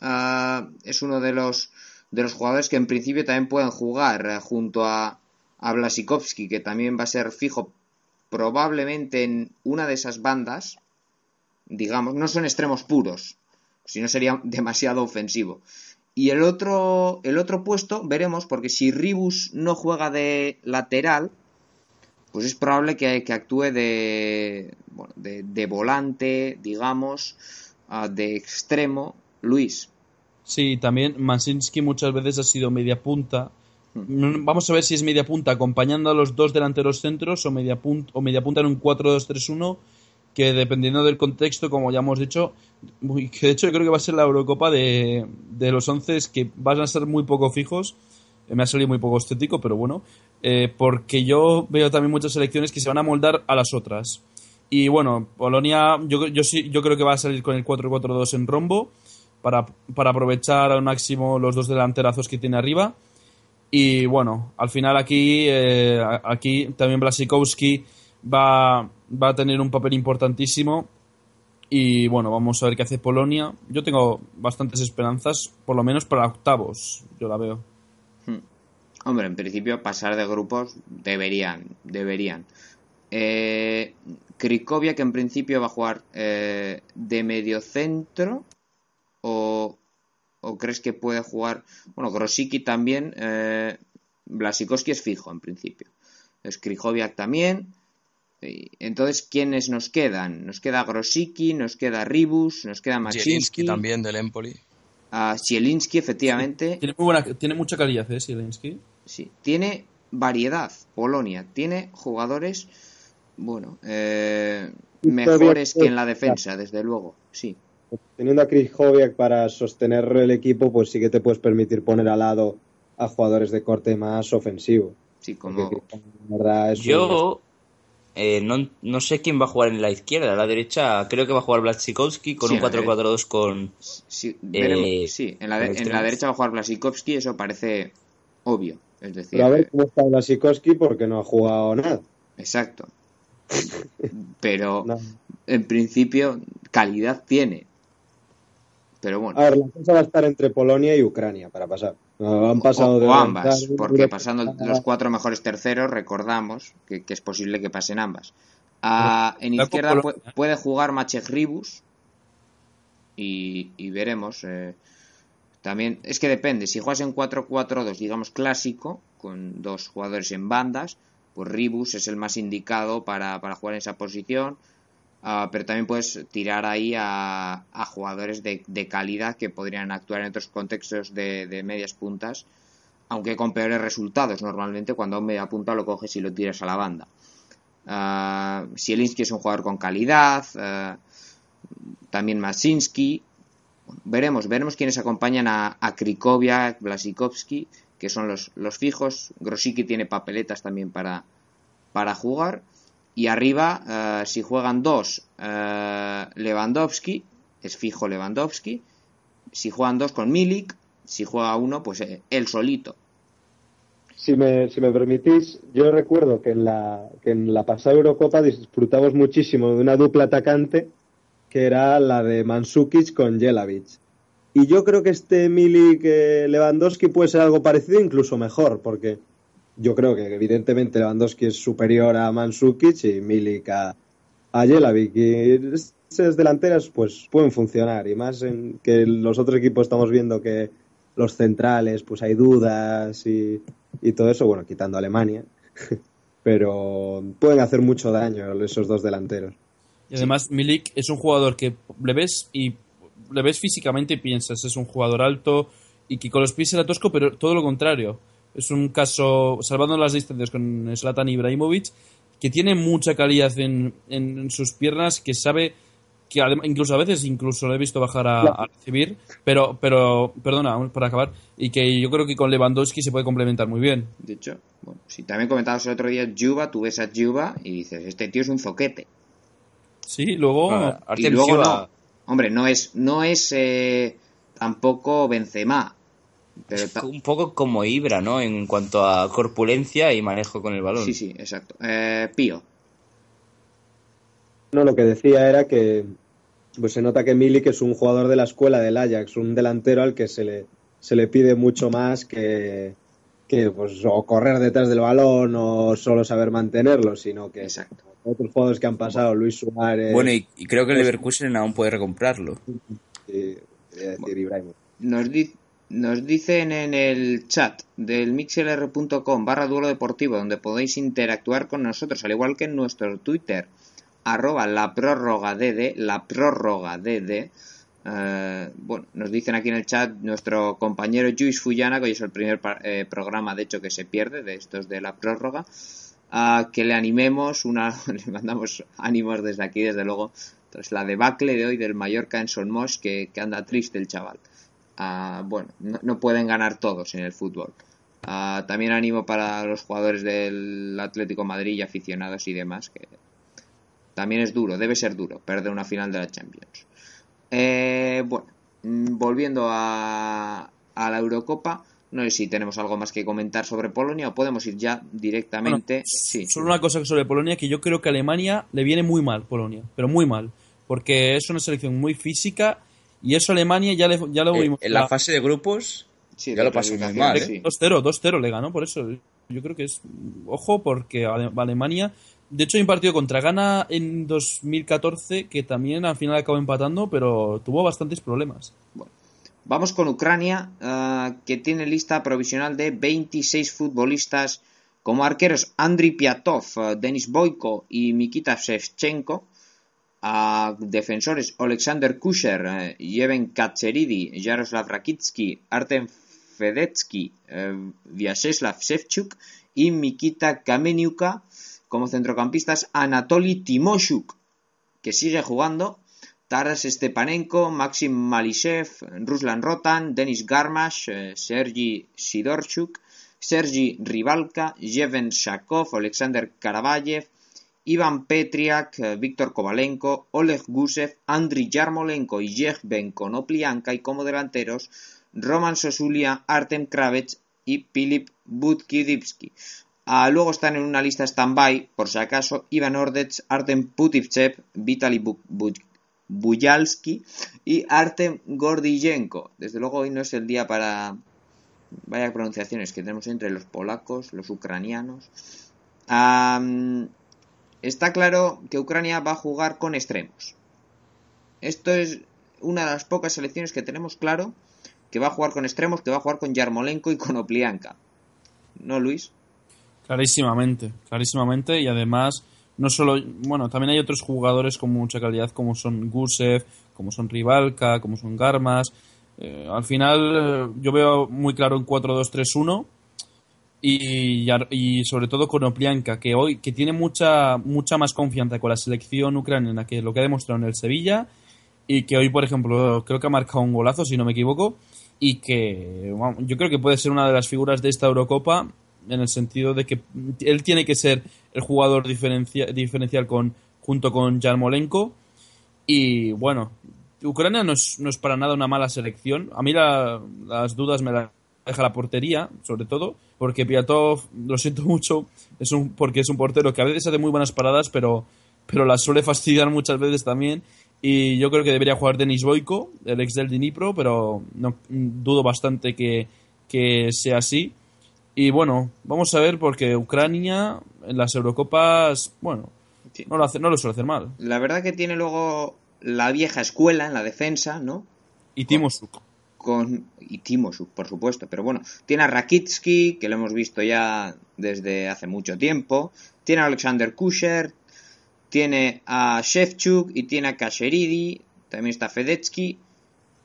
ah, es uno de los, de los jugadores que en principio también pueden jugar eh, junto a, Blasikovski, que también va a ser fijo probablemente en una de esas bandas. Digamos, no son extremos puros, si no sería demasiado ofensivo. Y el otro, el otro puesto, veremos, porque si Ribus no juega de lateral, pues es probable que, que actúe de, bueno, de, de volante, digamos, ah, de extremo, Luis. Sí, también Mansinski muchas veces ha sido media punta. Mm, Vamos a ver si es media punta acompañando a los dos delanteros centros o media punta, o media punta en un 4-2-3-1 que dependiendo del contexto, como ya hemos dicho, que de hecho yo creo que va a ser la Eurocopa de, de los 11 que van a ser muy poco fijos. Eh, Me ha salido muy poco estético, pero bueno, eh, porque yo veo también muchas selecciones que se van a moldar a las otras. Y bueno, Polonia, yo, yo sí, yo creo que va a salir con el 4-4-2 en rombo para, para aprovechar al máximo los dos delanterazos que tiene arriba. Y bueno, al final aquí, eh, aquí también Blasikowski va, va a tener un papel importantísimo. Y bueno, vamos a ver qué hace Polonia. Yo tengo bastantes esperanzas, por lo menos para octavos, yo la veo. Hombre, en principio pasar de grupos deberían, deberían. Eh, Krikoviak en principio va a jugar eh, de medio centro o, o crees que puede jugar, bueno, Grosicki también, eh, Blasikowski es fijo en principio, Skrijoviak también. Entonces, ¿quiénes nos quedan? Nos queda Grosicki, nos queda Ribus, nos queda Machinsky, también del Empoli. a Zielinski, efectivamente. Tiene, muy buena, tiene mucha calidad, ¿eh? Zielinski. Sí, tiene variedad. Polonia tiene jugadores, bueno, eh, mejores que en la defensa, desde luego. Sí, Teniendo a Krychowiak para sostener el equipo, pues sí que te puedes permitir poner al lado a jugadores de corte más ofensivo. sí, como verdad, Yo eh, no, no sé quién va a jugar en la izquierda. A la derecha creo que va a jugar Blasikowski con Sí, un a la 4-4-2 con... sí, veremos- Eh, sí, en la, de- en la derecha va a jugar Blasikowski, eso parece obvio. Es decir, Pero a ver eh, cómo está Blasikowski porque no ha jugado nada. exacto. Pero No. en principio calidad tiene. Pero bueno. A ver, la cosa va a estar entre Polonia y Ucrania para pasar. No, Han pasado o, de o ambas, avanzar porque pasando los cuatro mejores terceros, recordamos que, que es posible que pasen ambas. Ah, en izquierda pu- Polonia. puede jugar Machek Ribus y, y veremos. eh, también es que depende, si juegas en 4-4-2, digamos clásico, con dos jugadores en bandas, pues Ribus es el más indicado para, para jugar en esa posición. Ah, pero también puedes tirar ahí a, jugadores de, de calidad que podrían actuar en otros contextos de, medias puntas, aunque con peores resultados normalmente cuando a un media punta lo coges y lo tiras a la banda. Ah, Zielinski es un jugador con calidad, ah, también Masinski. Veremos, veremos quiénes acompañan a, a Krikoviak, Blasikowski, que son los, fijos. Grosicki tiene papeletas también para jugar. Y arriba, eh, si juegan dos, eh, Lewandowski, es fijo Lewandowski. Si juegan dos con Milik, si juega uno, pues eh, él solito. si me, si me permitís, yo recuerdo que en la, que en la pasada Eurocopa disfrutamos muchísimo de una dupla atacante que era la de Mansukic con Jelavic. Y yo creo que este Milik eh, Lewandowski puede ser algo parecido, incluso mejor, porque yo creo que evidentemente Lewandowski es superior a Mansukic y Milik a, a. Y esas delanteras pues pueden funcionar, y más en que los otros equipos estamos viendo que los centrales, pues hay dudas y, y todo eso, bueno, quitando Alemania, pero pueden hacer mucho daño esos dos delanteros. Y además, Milik es un jugador que le ves y le ves físicamente y piensas, es un jugador alto y que con los pies era tosco, pero todo lo contrario. Es un caso, salvando las distancias con Zlatan Ibrahimovic, que tiene mucha calidad en, en sus piernas, que sabe que adem- incluso a veces incluso lo he visto bajar a, a recibir, pero, pero, perdona, para acabar, y que yo creo que con Lewandowski se puede complementar muy bien. De hecho, bueno, si también comentabas el otro día Juba, tú ves a Juba y dices, este tío es un zoquete. Sí, luego... Ah, y luego no. Hombre, no es, no es eh, tampoco Benzema. Pero es ta- un poco como Ibra, ¿no? En cuanto a corpulencia y manejo con el balón. sí, sí, exacto. Eh, Pío. No, lo que decía era que pues se nota que Milik es un jugador de la escuela del Ajax, un delantero al que se le, se le pide mucho más que, que pues, o correr detrás del balón o solo saber mantenerlo, sino que Exacto. otros jugadores que han pasado, Luis Suárez, Bueno, y, y creo que el Leverkusen aún puede recomprarlo. quería decir Ibrahimovic. Nos, di- nos dicen en el chat del mixlr.com barra duelo deportivo donde podéis interactuar con nosotros, al igual que en nuestro Twitter, arroba la prórroga dd, la prórroga. Eh, bueno, nos dicen aquí en el chat nuestro compañero Luis Fuyana, que hoy es el primer eh, programa, de hecho, que se pierde de estos de la prórroga, a que le animemos, una, le mandamos ánimos desde aquí, desde luego, tras la debacle de hoy del Mallorca en que, que anda triste el chaval. Ah, bueno, no, no pueden ganar todos en el fútbol. Ah, también ánimo para los jugadores del Atlético Madrid y aficionados y demás, que también es duro, debe ser duro perder una final de la Champions. Eh, bueno, mm, volviendo a, a la Eurocopa, no sé si tenemos algo más que comentar sobre Polonia o podemos ir ya directamente. Bueno, sí, Solo una cosa sobre Polonia, que yo creo que a Alemania le viene muy mal Polonia, pero muy mal, porque es una selección muy física y eso Alemania ya, le, ya lo Eh, vimos. en la fase de grupos, sí, ya lo pasó muy mal, ¿eh? sí. 2-0, 2-0 le ganó, por eso yo creo que es... Ojo, porque Ale- Alemania... De hecho, hay un partido contra Ghana en 2014 que también al final acabó empatando, pero tuvo bastantes problemas. Vamos con Ucrania, ah, que tiene lista provisional de 26 futbolistas como arqueros Andriy Piatov, ah, Denis Boyko y Mikita Shevchenko. A defensores Alexander Kusher, eh, Yeven Katseridi, Jaroslav Rakitsky, Artem Fedetsky, eh, Vyacheslav Shevchuk y Mikita Kameniuka. Como centrocampistas Anatoly Timoshuk, que sigue jugando, Taras Stepanenko, Maxim Malishev, Ruslan Rotan, Denis Garmash, eh, Sergi Sidorchuk, Sergi Rivalka, Yeven Shakov, Alexander Karavayev, Ivan Petriak, eh, Víctor Kovalenko, Oleg Gusev, Andriy Yarmolenko y Yevgen Konoplianka y como delanteros Roman Sosulia, Artem Kravets y Filip Budkidivsky. Ah, luego están en una lista stand-by, por si acaso, Ivan Ordets, Artem Putivchev, Vitaly Bu- Bu- Bujalski y Artem Gordiyenko. Desde luego hoy no es el día para... Vaya pronunciaciones que tenemos entre los polacos, los ucranianos. Está claro que Ucrania va a jugar con extremos. Esto es una de las pocas selecciones que tenemos claro que va a jugar con extremos, que va a jugar con Yarmolenko y con Oplianka. ¿No, Luis? Clarísimamente, clarísimamente. Y además, no solo. Bueno, también hay otros jugadores con mucha calidad, como son Gusev, como son Rivalka, como son Garmas. Eh, al final, eh, yo veo muy claro un 4-2-3-1. Y, y sobre todo con Oplianka, que hoy que tiene mucha mucha más confianza con la selección ucraniana que lo que ha demostrado en el Sevilla y que hoy, por ejemplo, creo que ha marcado un golazo, si no me equivoco, y que yo creo que puede ser una de las figuras de esta Eurocopa en el sentido de que él tiene que ser el jugador diferencia- diferencial con junto con Yarmolenko y bueno, Ucrania no es, no es para nada una mala selección. A mí la- las dudas me las deja la portería, sobre todo, porque Piatov, lo siento mucho, es un, porque es un portero que a veces hace muy buenas paradas, pero, pero las suele fastidiar muchas veces también. Y yo creo que debería jugar Denis Boiko, el ex del Dnipro, pero no, dudo bastante que, que sea así. Y bueno, vamos a ver porque Ucrania en las Eurocopas, bueno, no lo, hace, no lo suele hacer mal. La verdad que tiene luego la vieja escuela en la defensa, ¿no? Y Timo Suk. Con y Timo, su- por supuesto, pero bueno, tiene a Rakitsky, que lo hemos visto ya desde hace mucho tiempo, tiene a Alexander Kusher, tiene a Shevchuk y tiene a Kasheridi, también está Fedetsky.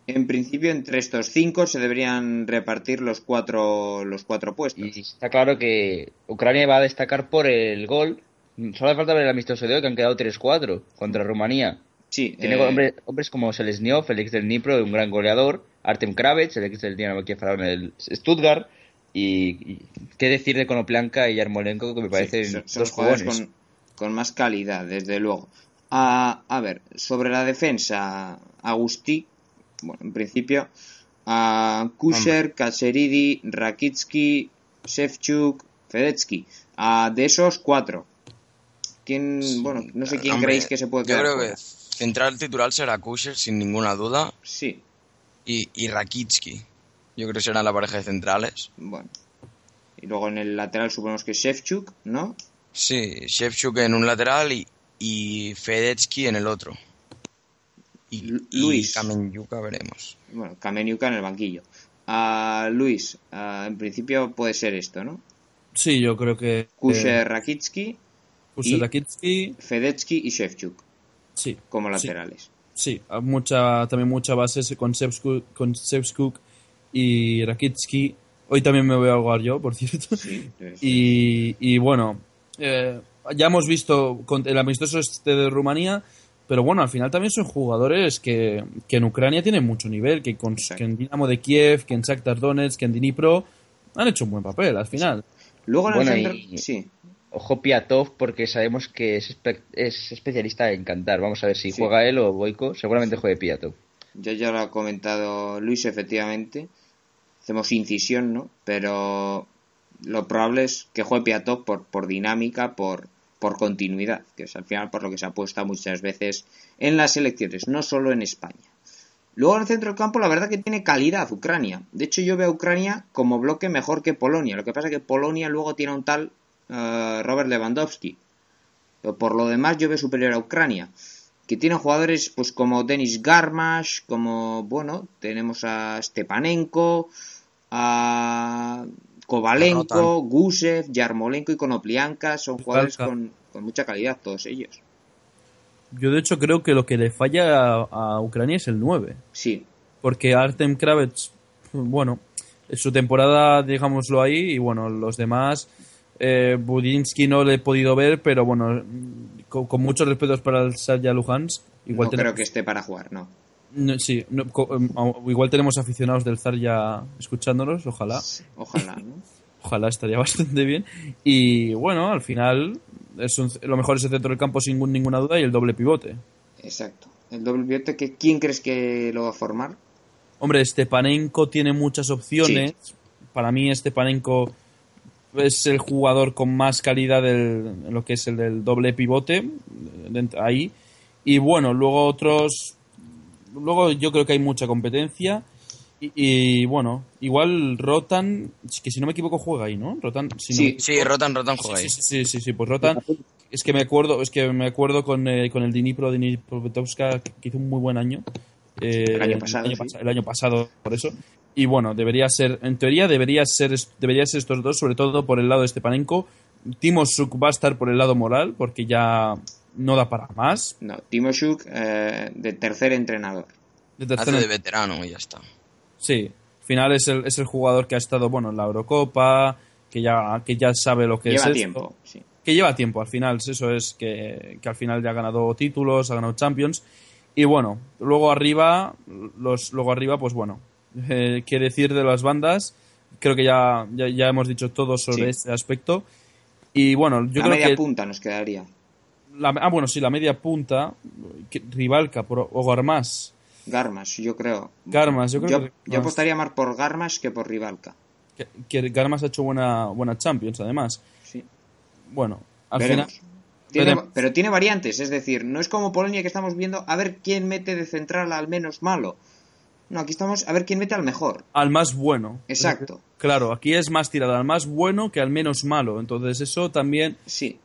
En principio, entre estos cinco se deberían repartir los cuatro, los cuatro puestos. Y está claro que Ucrania va a destacar por el gol. Solo hace falta ver el amistoso de hoy, que han quedado 3-4 contra Rumanía. Sí, Tiene eh, hombres, hombres como Selesniov, el ex del Dnipro, un gran goleador, Artem Kravets, el ex del Dinamo Kiev ahora en el Stuttgart, y, y qué decir de Konoplyanka y Yarmolenko, que me sí, parecen son, son dos jugadores con, con más calidad, desde luego. A, a ver, sobre la defensa, Agustí, bueno, en principio, a Kusher, Kaseridi, Rakitsky, Shevchuk, Fedetsky. A de esos cuatro. ¿Quién, bueno, no sé quién Hombre, creéis que se puede Yo quedar creo fuera? que central titular será Kusher, sin ninguna duda, Sí, y, y Rakitsky. Yo creo que será la pareja de centrales. bueno. Y luego en el lateral suponemos que Shevchuk, ¿no? Sí, Shevchuk en un lateral y, y Fedetsky en el otro. Y, Lu- y Luis. Kamenyuka veremos. Bueno, Kameniuka en el banquillo. A Luis, ah, en principio puede ser esto, ¿no? Sí, yo creo que. Kusher, Rakitsky, Kusher y- Rakitsky, Fedetsky y Shevchuk sí. como laterales. Sí, hay mucha, también mucha base con Shevchuk, con Shevchuk y Rakitsky. Hoy también me voy a ahogar yo, por cierto. Sí, Y, y bueno, eh, ya hemos visto con el amistoso este de Rumanía, pero bueno, al final también son jugadores que, que en Ucrania tienen mucho nivel, que, con, que en Dinamo de Kiev, que en Shakhtar Donetsk, que en Dnipro han hecho un buen papel al final. Luego en Bueno, el centro... y- Sí, Ojo Piatov, porque sabemos que es, espe- es especialista en cantar. Vamos a ver si Sí. juega él o Boico. Seguramente juegue Piatov. ya, ya lo ha comentado Luis, efectivamente. Hacemos incisión, ¿no? Pero lo probable es que juegue Piatov por, por dinámica, por, por continuidad, que es al final por lo que se apuesta muchas veces en las elecciones, no solo en España. Luego en el centro del campo, la verdad que tiene calidad Ucrania. De hecho, yo veo a Ucrania como bloque mejor que Polonia. Lo que pasa es que Polonia luego tiene un tal eh, Robert Lewandowski. Pero por lo demás, yo veo superior a Ucrania. Que tiene jugadores pues como Denis Garmash, como, bueno, tenemos a Stepanenko, a Kovalenko, Gusev, Yarmolenko y Konoplianka. Son jugadores con, con mucha calidad, todos ellos. Yo de hecho creo que lo que le falla a, a Ucrania es el 9. Sí, porque Artem Kravets, bueno, en su temporada, digámoslo ahí, y bueno, los demás, eh, Budinsky no le he podido ver, pero bueno, con, con muchos respetos para el Sarja Luhansk, igual no tenemos, creo que esté para jugar, no. no, sí, no, em, igual tenemos aficionados del Zarya escuchándonos, ojalá, Ojalá, ¿no? ojalá estaría bastante bien, y bueno, al final, es un- lo mejor es el centro del campo sin ninguna duda y el doble pivote. Exacto. El doble pivote, que ¿quién crees que lo va a formar? Hombre, Stepanenko tiene muchas opciones. Para mí, Stepanenko es el jugador con más calidad del, en lo que es el del doble pivote dent- ahí. Y bueno, luego otros. Luego yo creo que hay mucha competencia. Y, y, bueno, igual Rotan, que si no me equivoco juega ahí, ¿no? Rotan, si no Sí. Sí, Rotan, Rotan juega ahí. Sí, sí, sí, sí, sí, pues Rotan. Es que me acuerdo, es que me acuerdo con, eh, con el Dnipro, Dnipropetrovsk, que hizo un muy buen año. Eh, El año pasado, sí. pas- el año pasado, por eso. Y bueno, debería ser, en teoría, debería ser, debería ser estos dos, sobre todo por el lado de Stepanenko. Timo Suk va a estar por el lado moral, porque ya no da para más. No, Timoshuk, eh, de tercer entrenador. De Hace tercero- de veterano y ya está. Sí, al final es el, es el jugador que ha estado, bueno, en la Eurocopa, que ya, que ya sabe lo que Lleva es esto. tiempo, sí. que lleva tiempo al final, eso es que, que al final ya ha ganado títulos, ha ganado Champions. Y bueno, luego arriba, los, luego arriba, pues bueno, eh, qué decir de las bandas, creo que ya, ya, ya hemos dicho todo sobre Sí. este aspecto. Y bueno, yo la creo media que. punta nos quedaría. la- ah, bueno, sí, la media punta, que- Rivalca por, o Garmas. Garmas, yo creo. Garmas, yo creo yo, que yo apostaría más por Garmas que por Rivalca. que, que Garmas ha hecho buena, buena Champions, además. Sí. Bueno, al Veremos. final. Tiene- pero tiene variantes, es decir, no es como Polonia que estamos viendo a ver quién mete de central al menos malo. No, aquí estamos a ver quién mete al mejor. Al más bueno. Exacto. Claro, aquí es más tirada al más bueno que al menos malo. Entonces, eso también, Sí,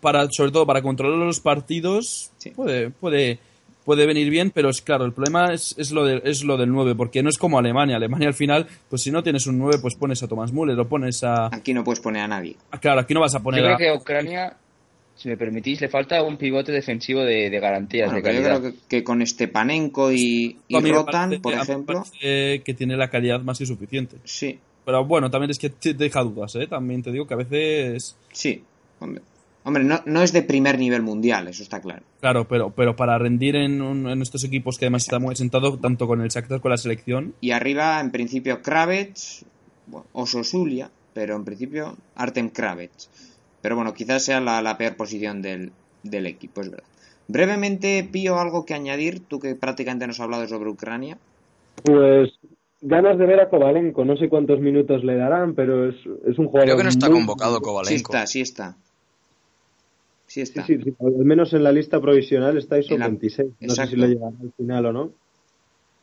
para, sobre todo para controlar los partidos, Sí. puede, puede, puede venir bien, pero es claro, el problema es, es, lo de- es lo del 9, porque no es como Alemania. Alemania al final, pues si no tienes un 9, pues pones a Thomas Müller o pones a... aquí no puedes poner a nadie. Claro, aquí no vas a Yo poner creo a... que Ucrania, si me permitís, le falta un pivote defensivo de, de garantías, Bueno, de yo creo que, que con Stepanenko y, y Rotan, parece- por ejemplo, que tiene la calidad más que suficiente. sí, Pero bueno, también es que te deja dudas, ¿eh? También te digo que a veces... sí. Hombre, Hombre, no, no es de primer nivel mundial, eso está claro. Claro, pero, pero para rendir en, un- en estos equipos que además está muy asentado tanto con el Shakhtar con la selección, Y arriba, en principio, Kravets bueno, o Sosulia, pero en principio Artem Kravets. Pero bueno, quizás sea la, la peor posición del, del equipo, es verdad. Brevemente, Pío, algo que añadir, tú que prácticamente nos has hablado sobre Ucrania. Pues ganas de ver a Kovalenko. No sé cuántos minutos le darán, pero es, es un jugador. Creo que no está muy- convocado Sí Kovalenko. está, sí está. Sí Sí, está. sí, sí, al menos en la lista provisional está ISO la- 26. No sé si lo llegará al final o no.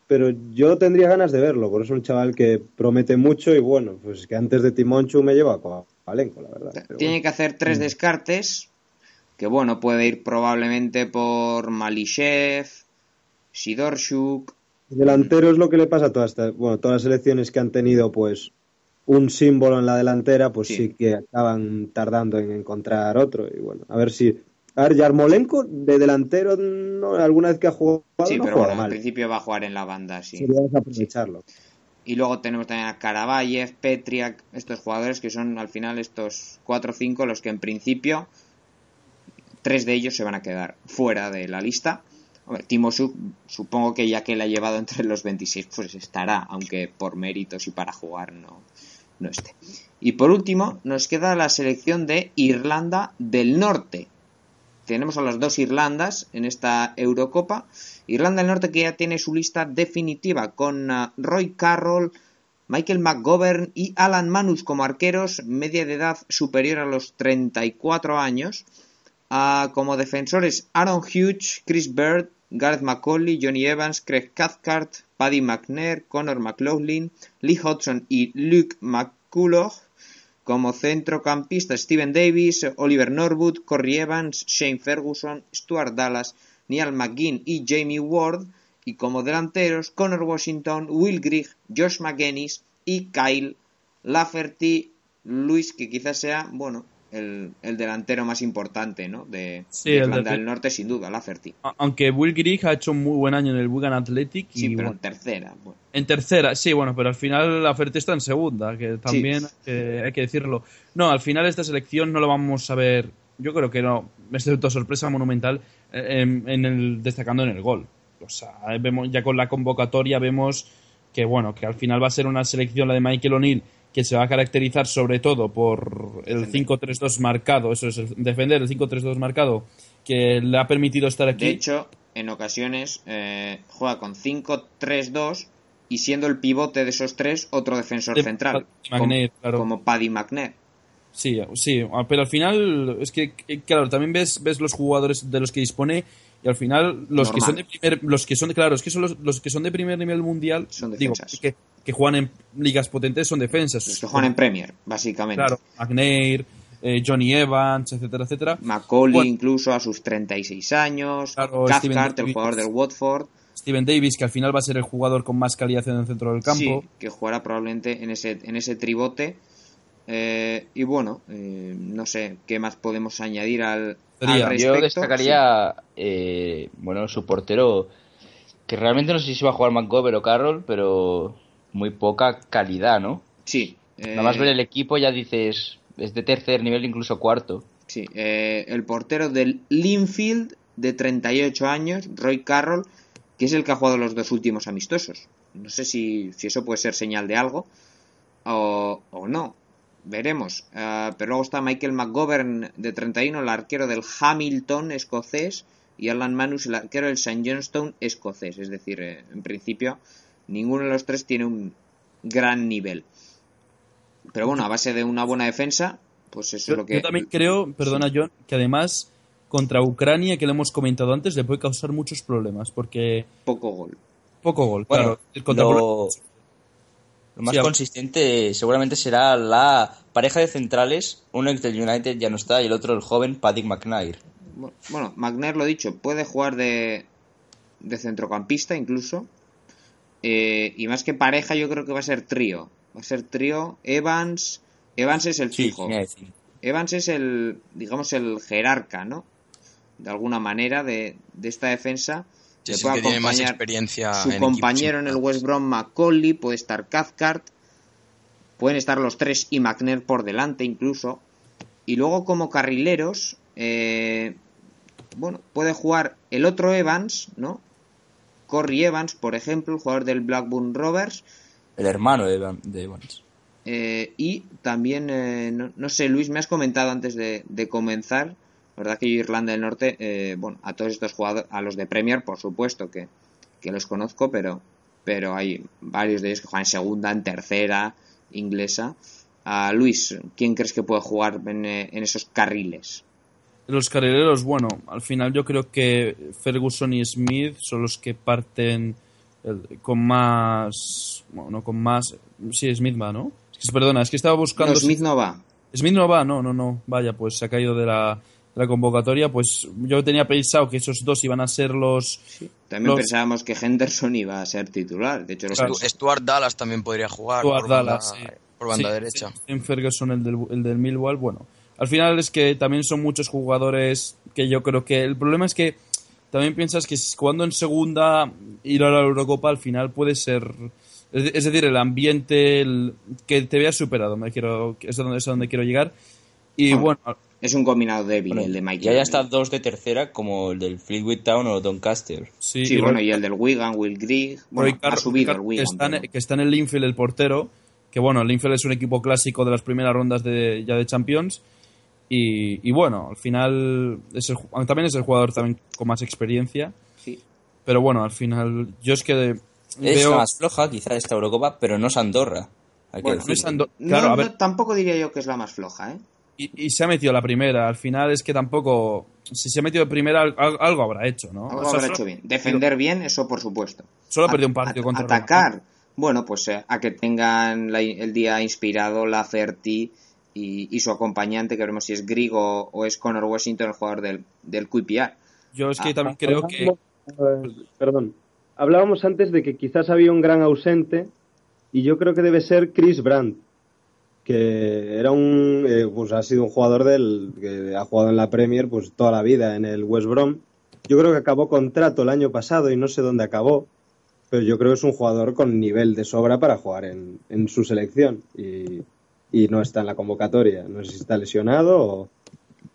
Pero yo tendría ganas de verlo, porque es un chaval que promete mucho y bueno, pues que antes de Timonchu me lleva a Kovalenko, la verdad. Pero Tiene bueno. que hacer tres Mm. descartes, que bueno, puede ir probablemente por Malishev, Sidorchuk, Delantero es lo que le pasa a todas estas, bueno, todas las selecciones que han tenido pues un símbolo en la delantera, pues Sí. sí, que acaban tardando en encontrar otro. Y bueno, a ver si. A ver, Yarmolenko de delantero, no, alguna vez que ha jugado, sí, no pero bueno, al principio va a jugar en la banda, sí. Sería aprovecharlo. Y luego tenemos también a Karavayev, Petriak, estos jugadores que son al final estos 4 o 5 los que en principio tres de ellos se van a quedar fuera de la lista. Timo supongo que ya que la ha llevado entre los 26, pues estará, aunque por méritos y para jugar no, no esté. Y por último, nos queda la selección de Irlanda del Norte. Tenemos a las dos Irlandas en esta Eurocopa. Irlanda del Norte que ya tiene su lista definitiva con ah, Roy Carroll, Michael McGovern y Alan Manus como arqueros, media de edad superior a los 34 años. Ah, como defensores Aaron Hughes, Chris Bird, Gareth McCauley, Johnny Evans, Craig Cathcart, Paddy McNair, Connor McLaughlin, Lee Hodgson y Luke McCullough. Como centrocampista Steven Davis, Oliver Norwood, Corey Evans, Shane Ferguson, Stuart Dallas, Neil McGinn y Jamie Ward. Y como delanteros Connor Washington, Will Grigg, Josh McGuinness y Kyle Lafferty. Luis, que quizás sea, bueno, el, el delantero más importante, ¿no? De, Sí, de el Irlanda del- Norte, sin duda, Lafferty. aunque Will Grigg ha hecho un muy buen año en el Wigan Athletic y Sí, pero bueno, en tercera. Bueno. en tercera, sí, bueno, pero al final la oferta está en segunda, que también eh, hay que decirlo. No, al final esta selección no lo vamos a ver, yo creo que no, excepto sorpresa monumental, eh, en, en el, destacando en el gol. O sea, vemos ya con la convocatoria vemos que bueno, que al final va a ser una selección la de Michael O'Neill que se va a caracterizar sobre todo por el 5-3-2 marcado, eso es, el- defender el 5-3-2 marcado, que le ha permitido estar aquí. De hecho, en ocasiones eh, juega con 5-3-2 y siendo el pivote de esos tres, otro defensor De- central. Paddy McNair, como, claro. como Paddy McNair. Sí, sí, pero al final es que, que, claro, también ves, ves los jugadores de los que dispone y al final los que son de primer, los que son, claro, es que son los, los que son de primer nivel mundial, Son digo, que, que juegan en ligas potentes son defensas. Los que juegan en Premier, básicamente. Claro, McNair, eh, Johnny Evans, etcétera, etcétera. Macaulay Bueno. incluso a sus 36 años. Claro, Cathcart, el jugador del Watford. Steven Davis, que al final va a ser el jugador con más calidad en el centro del campo. Sí, que jugará probablemente en ese, en ese tribote. Eh, y bueno, eh, no sé qué más podemos añadir al, al Yo respecto. destacaría, eh, bueno, su portero, que realmente no sé si va a jugar McGovern o Carroll, pero muy poca calidad, ¿no? Sí. sí, Nada más eh, ver el equipo ya dices, es de tercer nivel, incluso cuarto. Sí, eh, el portero del Linfield, de 38 años, Roy Carroll, que es el que ha jugado los dos últimos amistosos. No sé si, si eso puede ser señal de algo o, o no. Veremos. Eh, pero luego está Michael McGovern, de 31, el arquero del Hamilton escocés, y Alan Manus, el arquero del St. Johnstone escocés. Es decir, eh, en principio, ninguno de los tres tiene un gran nivel. pero bueno, a base de una buena defensa, pues eso Yo, es lo que... yo también creo, perdona John, que además contra Ucrania, que lo hemos comentado antes, le puede causar muchos problemas, porque Poco gol. poco gol, Bueno, claro. El contra lo, lo más Sí, consistente seguramente será la pareja de centrales, uno del United ya no está y el otro el joven Paddy McNair. Bueno, McNair, lo dicho, puede jugar de, de centrocampista incluso. Eh, y más que pareja, yo creo que va a ser trío. Va a ser trío. Evans. Evans es el fijo. Evans es el, digamos, el jerarca, ¿no? De alguna manera de, de esta defensa. Sí, sí, que tiene más acompañar experiencia Su en compañero en el West Brom, Macaulay, puede estar Cathcart. Pueden estar los tres y McNair por delante incluso. Y luego como carrileros, eh, bueno, puede jugar el otro Evans, ¿no? Corey Evans, por ejemplo, el jugador del Blackburn Rovers. El hermano de, Evan- de Evans. Eh, y también, eh, no, no sé, Luis, me has comentado antes de, de comenzar, la verdad que yo Irlanda del Norte, eh, bueno, a todos estos jugadores, a los de Premier, por supuesto que, que los conozco, pero, pero hay varios de ellos que juegan en segunda, en tercera, inglesa. A Luis, ¿quién crees que puede jugar en, eh, en esos carriles? Los carrileros, bueno, al final yo creo que Ferguson y Smith son los que parten el- con más. Bueno, con más. Sí, Smith va, ¿no? Es que, perdona, es que estaba buscando. No, Smith no va. Smith no va, no, no, no. Vaya, pues se ha caído de la, la convocatoria. Pues yo tenía pensado que esos dos iban a ser los. También Los- pensábamos que Henderson iba a ser titular. De hecho, los Claro. Stu- Stuart Dallas también podría jugar Stuart por banda, Dallas, sí. por banda Sí, derecha. En Ferguson, el del, el del Millwall, bueno. Al final es que también son muchos jugadores que yo creo que. El problema es que también piensas que jugando en segunda, ir a la Eurocopa al final puede ser. Es decir, el ambiente, el, que te veas superado, me quiero, es a donde, es a donde quiero llegar. Y bueno, Es un combinado débil Bueno, el de Mike. y hay hasta dos de tercera como el del Fleetwood Town o Doncaster. sí, Sí, y bueno, Roy- y el del Wigan, Will Grigg. Bueno, Roy Car- ha subido el Wigan. que, está en, pero- que está en el Linfield el portero, que bueno, el Linfield es un equipo clásico de las primeras rondas de, ya de Champions. Y, y bueno, al final es el ju- también es el jugador también con más experiencia. Sí. Pero bueno, al final yo es que Es veo... la más floja quizá de esta Eurocopa, pero no es Andorra. Bueno, no es claro, no, a ver, no, tampoco diría yo que es la más floja, ¿eh? Y, y se ha metido la primera. Al final es que tampoco... Si se ha metido de primera, al- al- algo habrá hecho, ¿no? Algo O sea, habrá solo- hecho bien. Defender bien, eso por supuesto. Solo perdido un partido a- contra Roma. Atacar, bueno, pues eh, a que tengan la- el día inspirado la Ferti y, y su acompañante, que veremos si es Grigo o es Connor Washington, el jugador del, del QPR. Yo es que Ah, también creo que... Perdón. Hablábamos antes de que quizás había un gran ausente y yo creo que debe ser Chris Brandt, que era un, eh, pues ha sido un jugador del que ha jugado en la Premier pues toda la vida en el West Brom. Yo creo que acabó contrato el año pasado y no sé dónde acabó, pero yo creo que es un jugador con nivel de sobra para jugar en, en su selección y, y no está en la convocatoria. No sé si está lesionado o,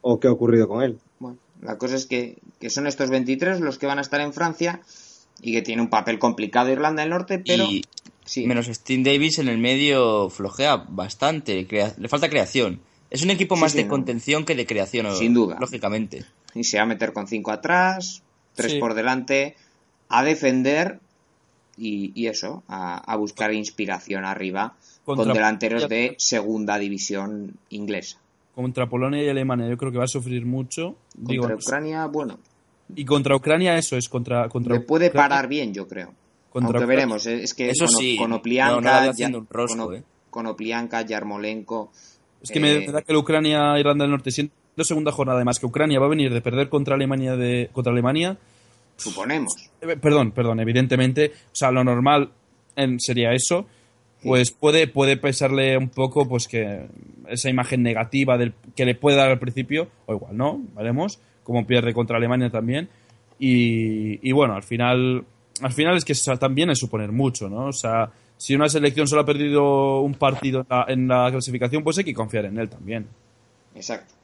o qué ha ocurrido con él. Bueno, la cosa es que, que son estos 23 los que van a estar en Francia y que tiene un papel complicado Irlanda del Norte, pero Y sí, menos Steve Davis en el medio flojea bastante. crea- le falta creación. Es un equipo Sí, más sí, de no. contención que de creación, Sin duda. lógicamente. y se va a meter con 5 atrás, 3 Sí. por delante, a defender y, y eso, a, a buscar inspiración arriba Contra- con delanteros de segunda división inglesa. Contra Polonia y Alemania yo creo que va a sufrir mucho. Digo, Contra. Ucrania, bueno, Y contra Ucrania eso es contra contra le puede Ucrania. parar bien, yo creo. Contra Aunque veremos, es que Eso con, sí, con Oplianka, no un rosco, con, eh. con Oplianka, Yarmolenko, Es que me eh, da que la Ucrania Irlanda del Norte siendo segunda jornada además que Ucrania va a venir de perder contra Alemania de contra Alemania. suponemos. eh, Perdón, perdón, evidentemente, o sea, lo normal en- sería eso. Pues puede, puede pesarle un poco pues que esa imagen negativa del, que le puede dar al principio, o igual no, veremos, como pierde contra Alemania también. Y, y bueno, al final, al final es que también es suponer mucho, ¿no? O sea, si una selección solo ha perdido un partido en la, en la clasificación, pues hay que confiar en él también. Exacto.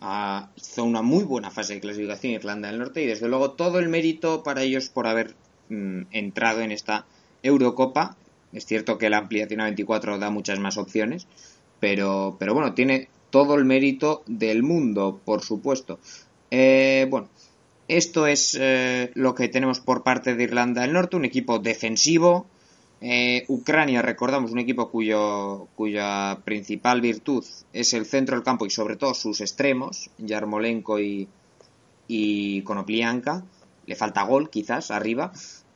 Ah, hizo una muy buena fase de clasificación Irlanda del Norte y desde luego todo el mérito para ellos por haber mm, entrado en esta Eurocopa. Es cierto que la ampliación a 24 da muchas más opciones, pero, pero bueno, tiene todo el mérito del mundo, por supuesto. Eh, bueno, esto es eh, lo que tenemos por parte de Irlanda del Norte, un equipo defensivo, Eh, Ucrania, recordamos, un equipo cuyo, cuya principal virtud es el centro del campo y sobre todo sus extremos, Yarmolenko y, y Konoplianka. Le falta gol, quizás, arriba.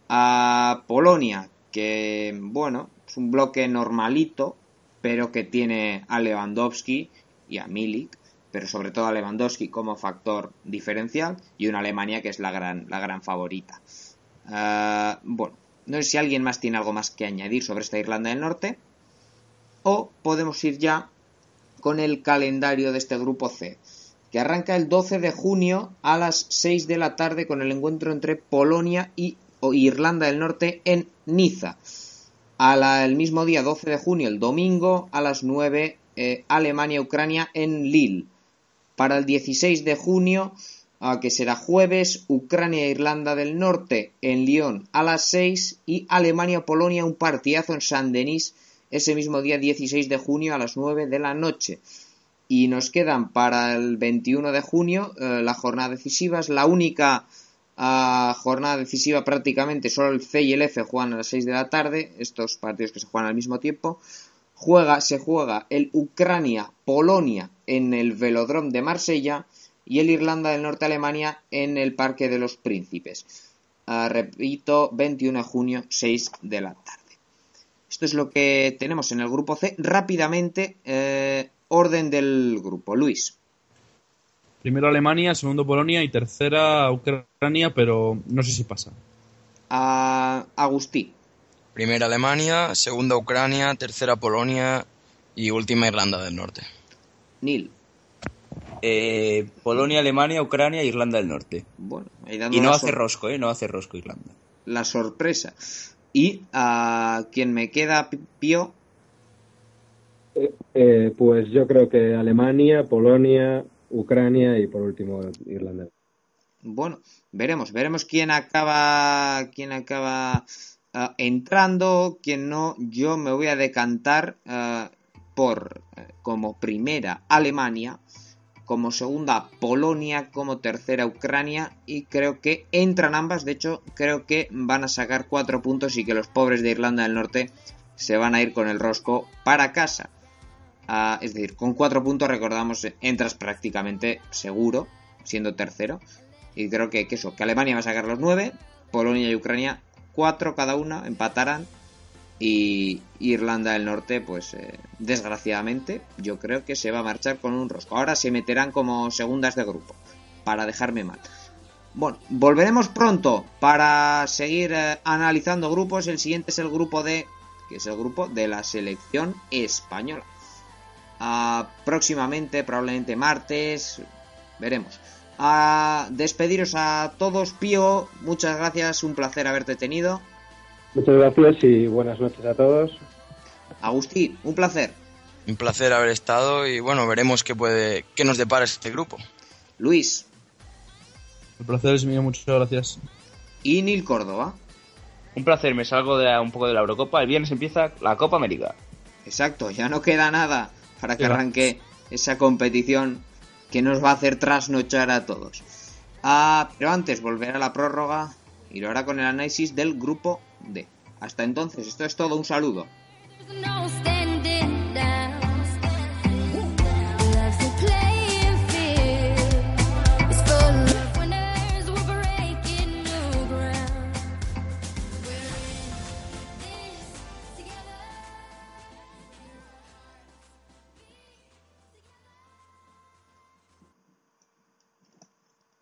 A Polonia, que, bueno, es un bloque normalito, pero que tiene a Lewandowski y a Milik, pero sobre todo a Lewandowski como factor diferencial, y una Alemania que es la gran, la gran favorita. Ah, bueno, no sé si alguien más tiene algo más que añadir sobre esta Irlanda del Norte. O podemos ir ya con el calendario de este grupo C, que arranca el 12 de junio a las 6 de la tarde con el encuentro entre Polonia y Irlanda del Norte en Niza. el mismo día, 12 de junio, el domingo, a las 9, eh, Alemania-Ucrania en Lille. Para el 16 de junio, que será jueves, Ucrania e Irlanda del Norte en Lyon a las 6 y Alemania-Polonia un partidazo en Saint-Denis ese mismo día 16 de junio a las 9 de la noche. Y nos quedan para el 21 de junio eh, la jornada decisiva, es la única ah, jornada decisiva prácticamente, solo el C y el F juegan a las 6 de la tarde, estos partidos que se juegan al mismo tiempo. Juega, se juega el Ucrania-Polonia en el Velodrome de Marsella y el Irlanda del Norte Alemania en el Parque de los Príncipes. Ah, repito, 21 de junio, 6 de la tarde. Esto es lo que tenemos en el grupo C. Rápidamente, eh, orden del grupo. Luis. Primero Alemania, segundo Polonia y tercera Ucrania, pero no sé si pasa. Ah, Agustí. Primera Alemania, segunda Ucrania, tercera Polonia y última Irlanda del Norte. Nil. Eh, Polonia, Alemania, Ucrania e Irlanda del Norte. Bueno, y no hace rosco, ¿eh? No hace rosco Irlanda. La sorpresa. Y a quien me queda, Pío. Eh, eh, pues yo creo que Alemania, Polonia, Ucrania y por último Irlanda. Bueno, veremos, veremos quién acaba, quién acaba ah, entrando, quién no. Yo me voy a decantar ah, por como primera Alemania como segunda Polonia, como tercera Ucrania y creo que entran ambas, de hecho creo que van a sacar cuatro puntos y que los pobres de Irlanda del Norte se van a ir con el rosco para casa. Ah, es decir, con cuatro puntos recordamos entras prácticamente seguro, siendo tercero. Y creo que, que eso, que Alemania va a sacar los nueve, Polonia y Ucrania cuatro cada una, empatarán y Irlanda del Norte, pues eh, desgraciadamente, yo creo que se va a marchar con un rosco. Ahora se meterán como segundas de grupo, para dejarme mal. Bueno, volveremos pronto para seguir eh, analizando grupos. El siguiente es el grupo de, que es el grupo de la selección española. Ah, próximamente, probablemente martes, veremos. A despediros a todos, Pío, muchas gracias, un placer haberte tenido. Muchas gracias y buenas noches a todos. Agustín, un placer. Un placer haber estado y bueno, veremos qué puede, qué nos depara este grupo. Luis. El placer es mío, muchas gracias. Y Nil Córdoba. Un placer, me salgo de un poco de la Eurocopa. El viernes empieza la Copa América. Exacto, ya no queda nada para que arranque esa competición que nos va a hacer trasnochar a todos. Ah, pero antes volver a la prórroga y lo hará con el análisis del grupo Hasta entonces, esto es todo, un saludo.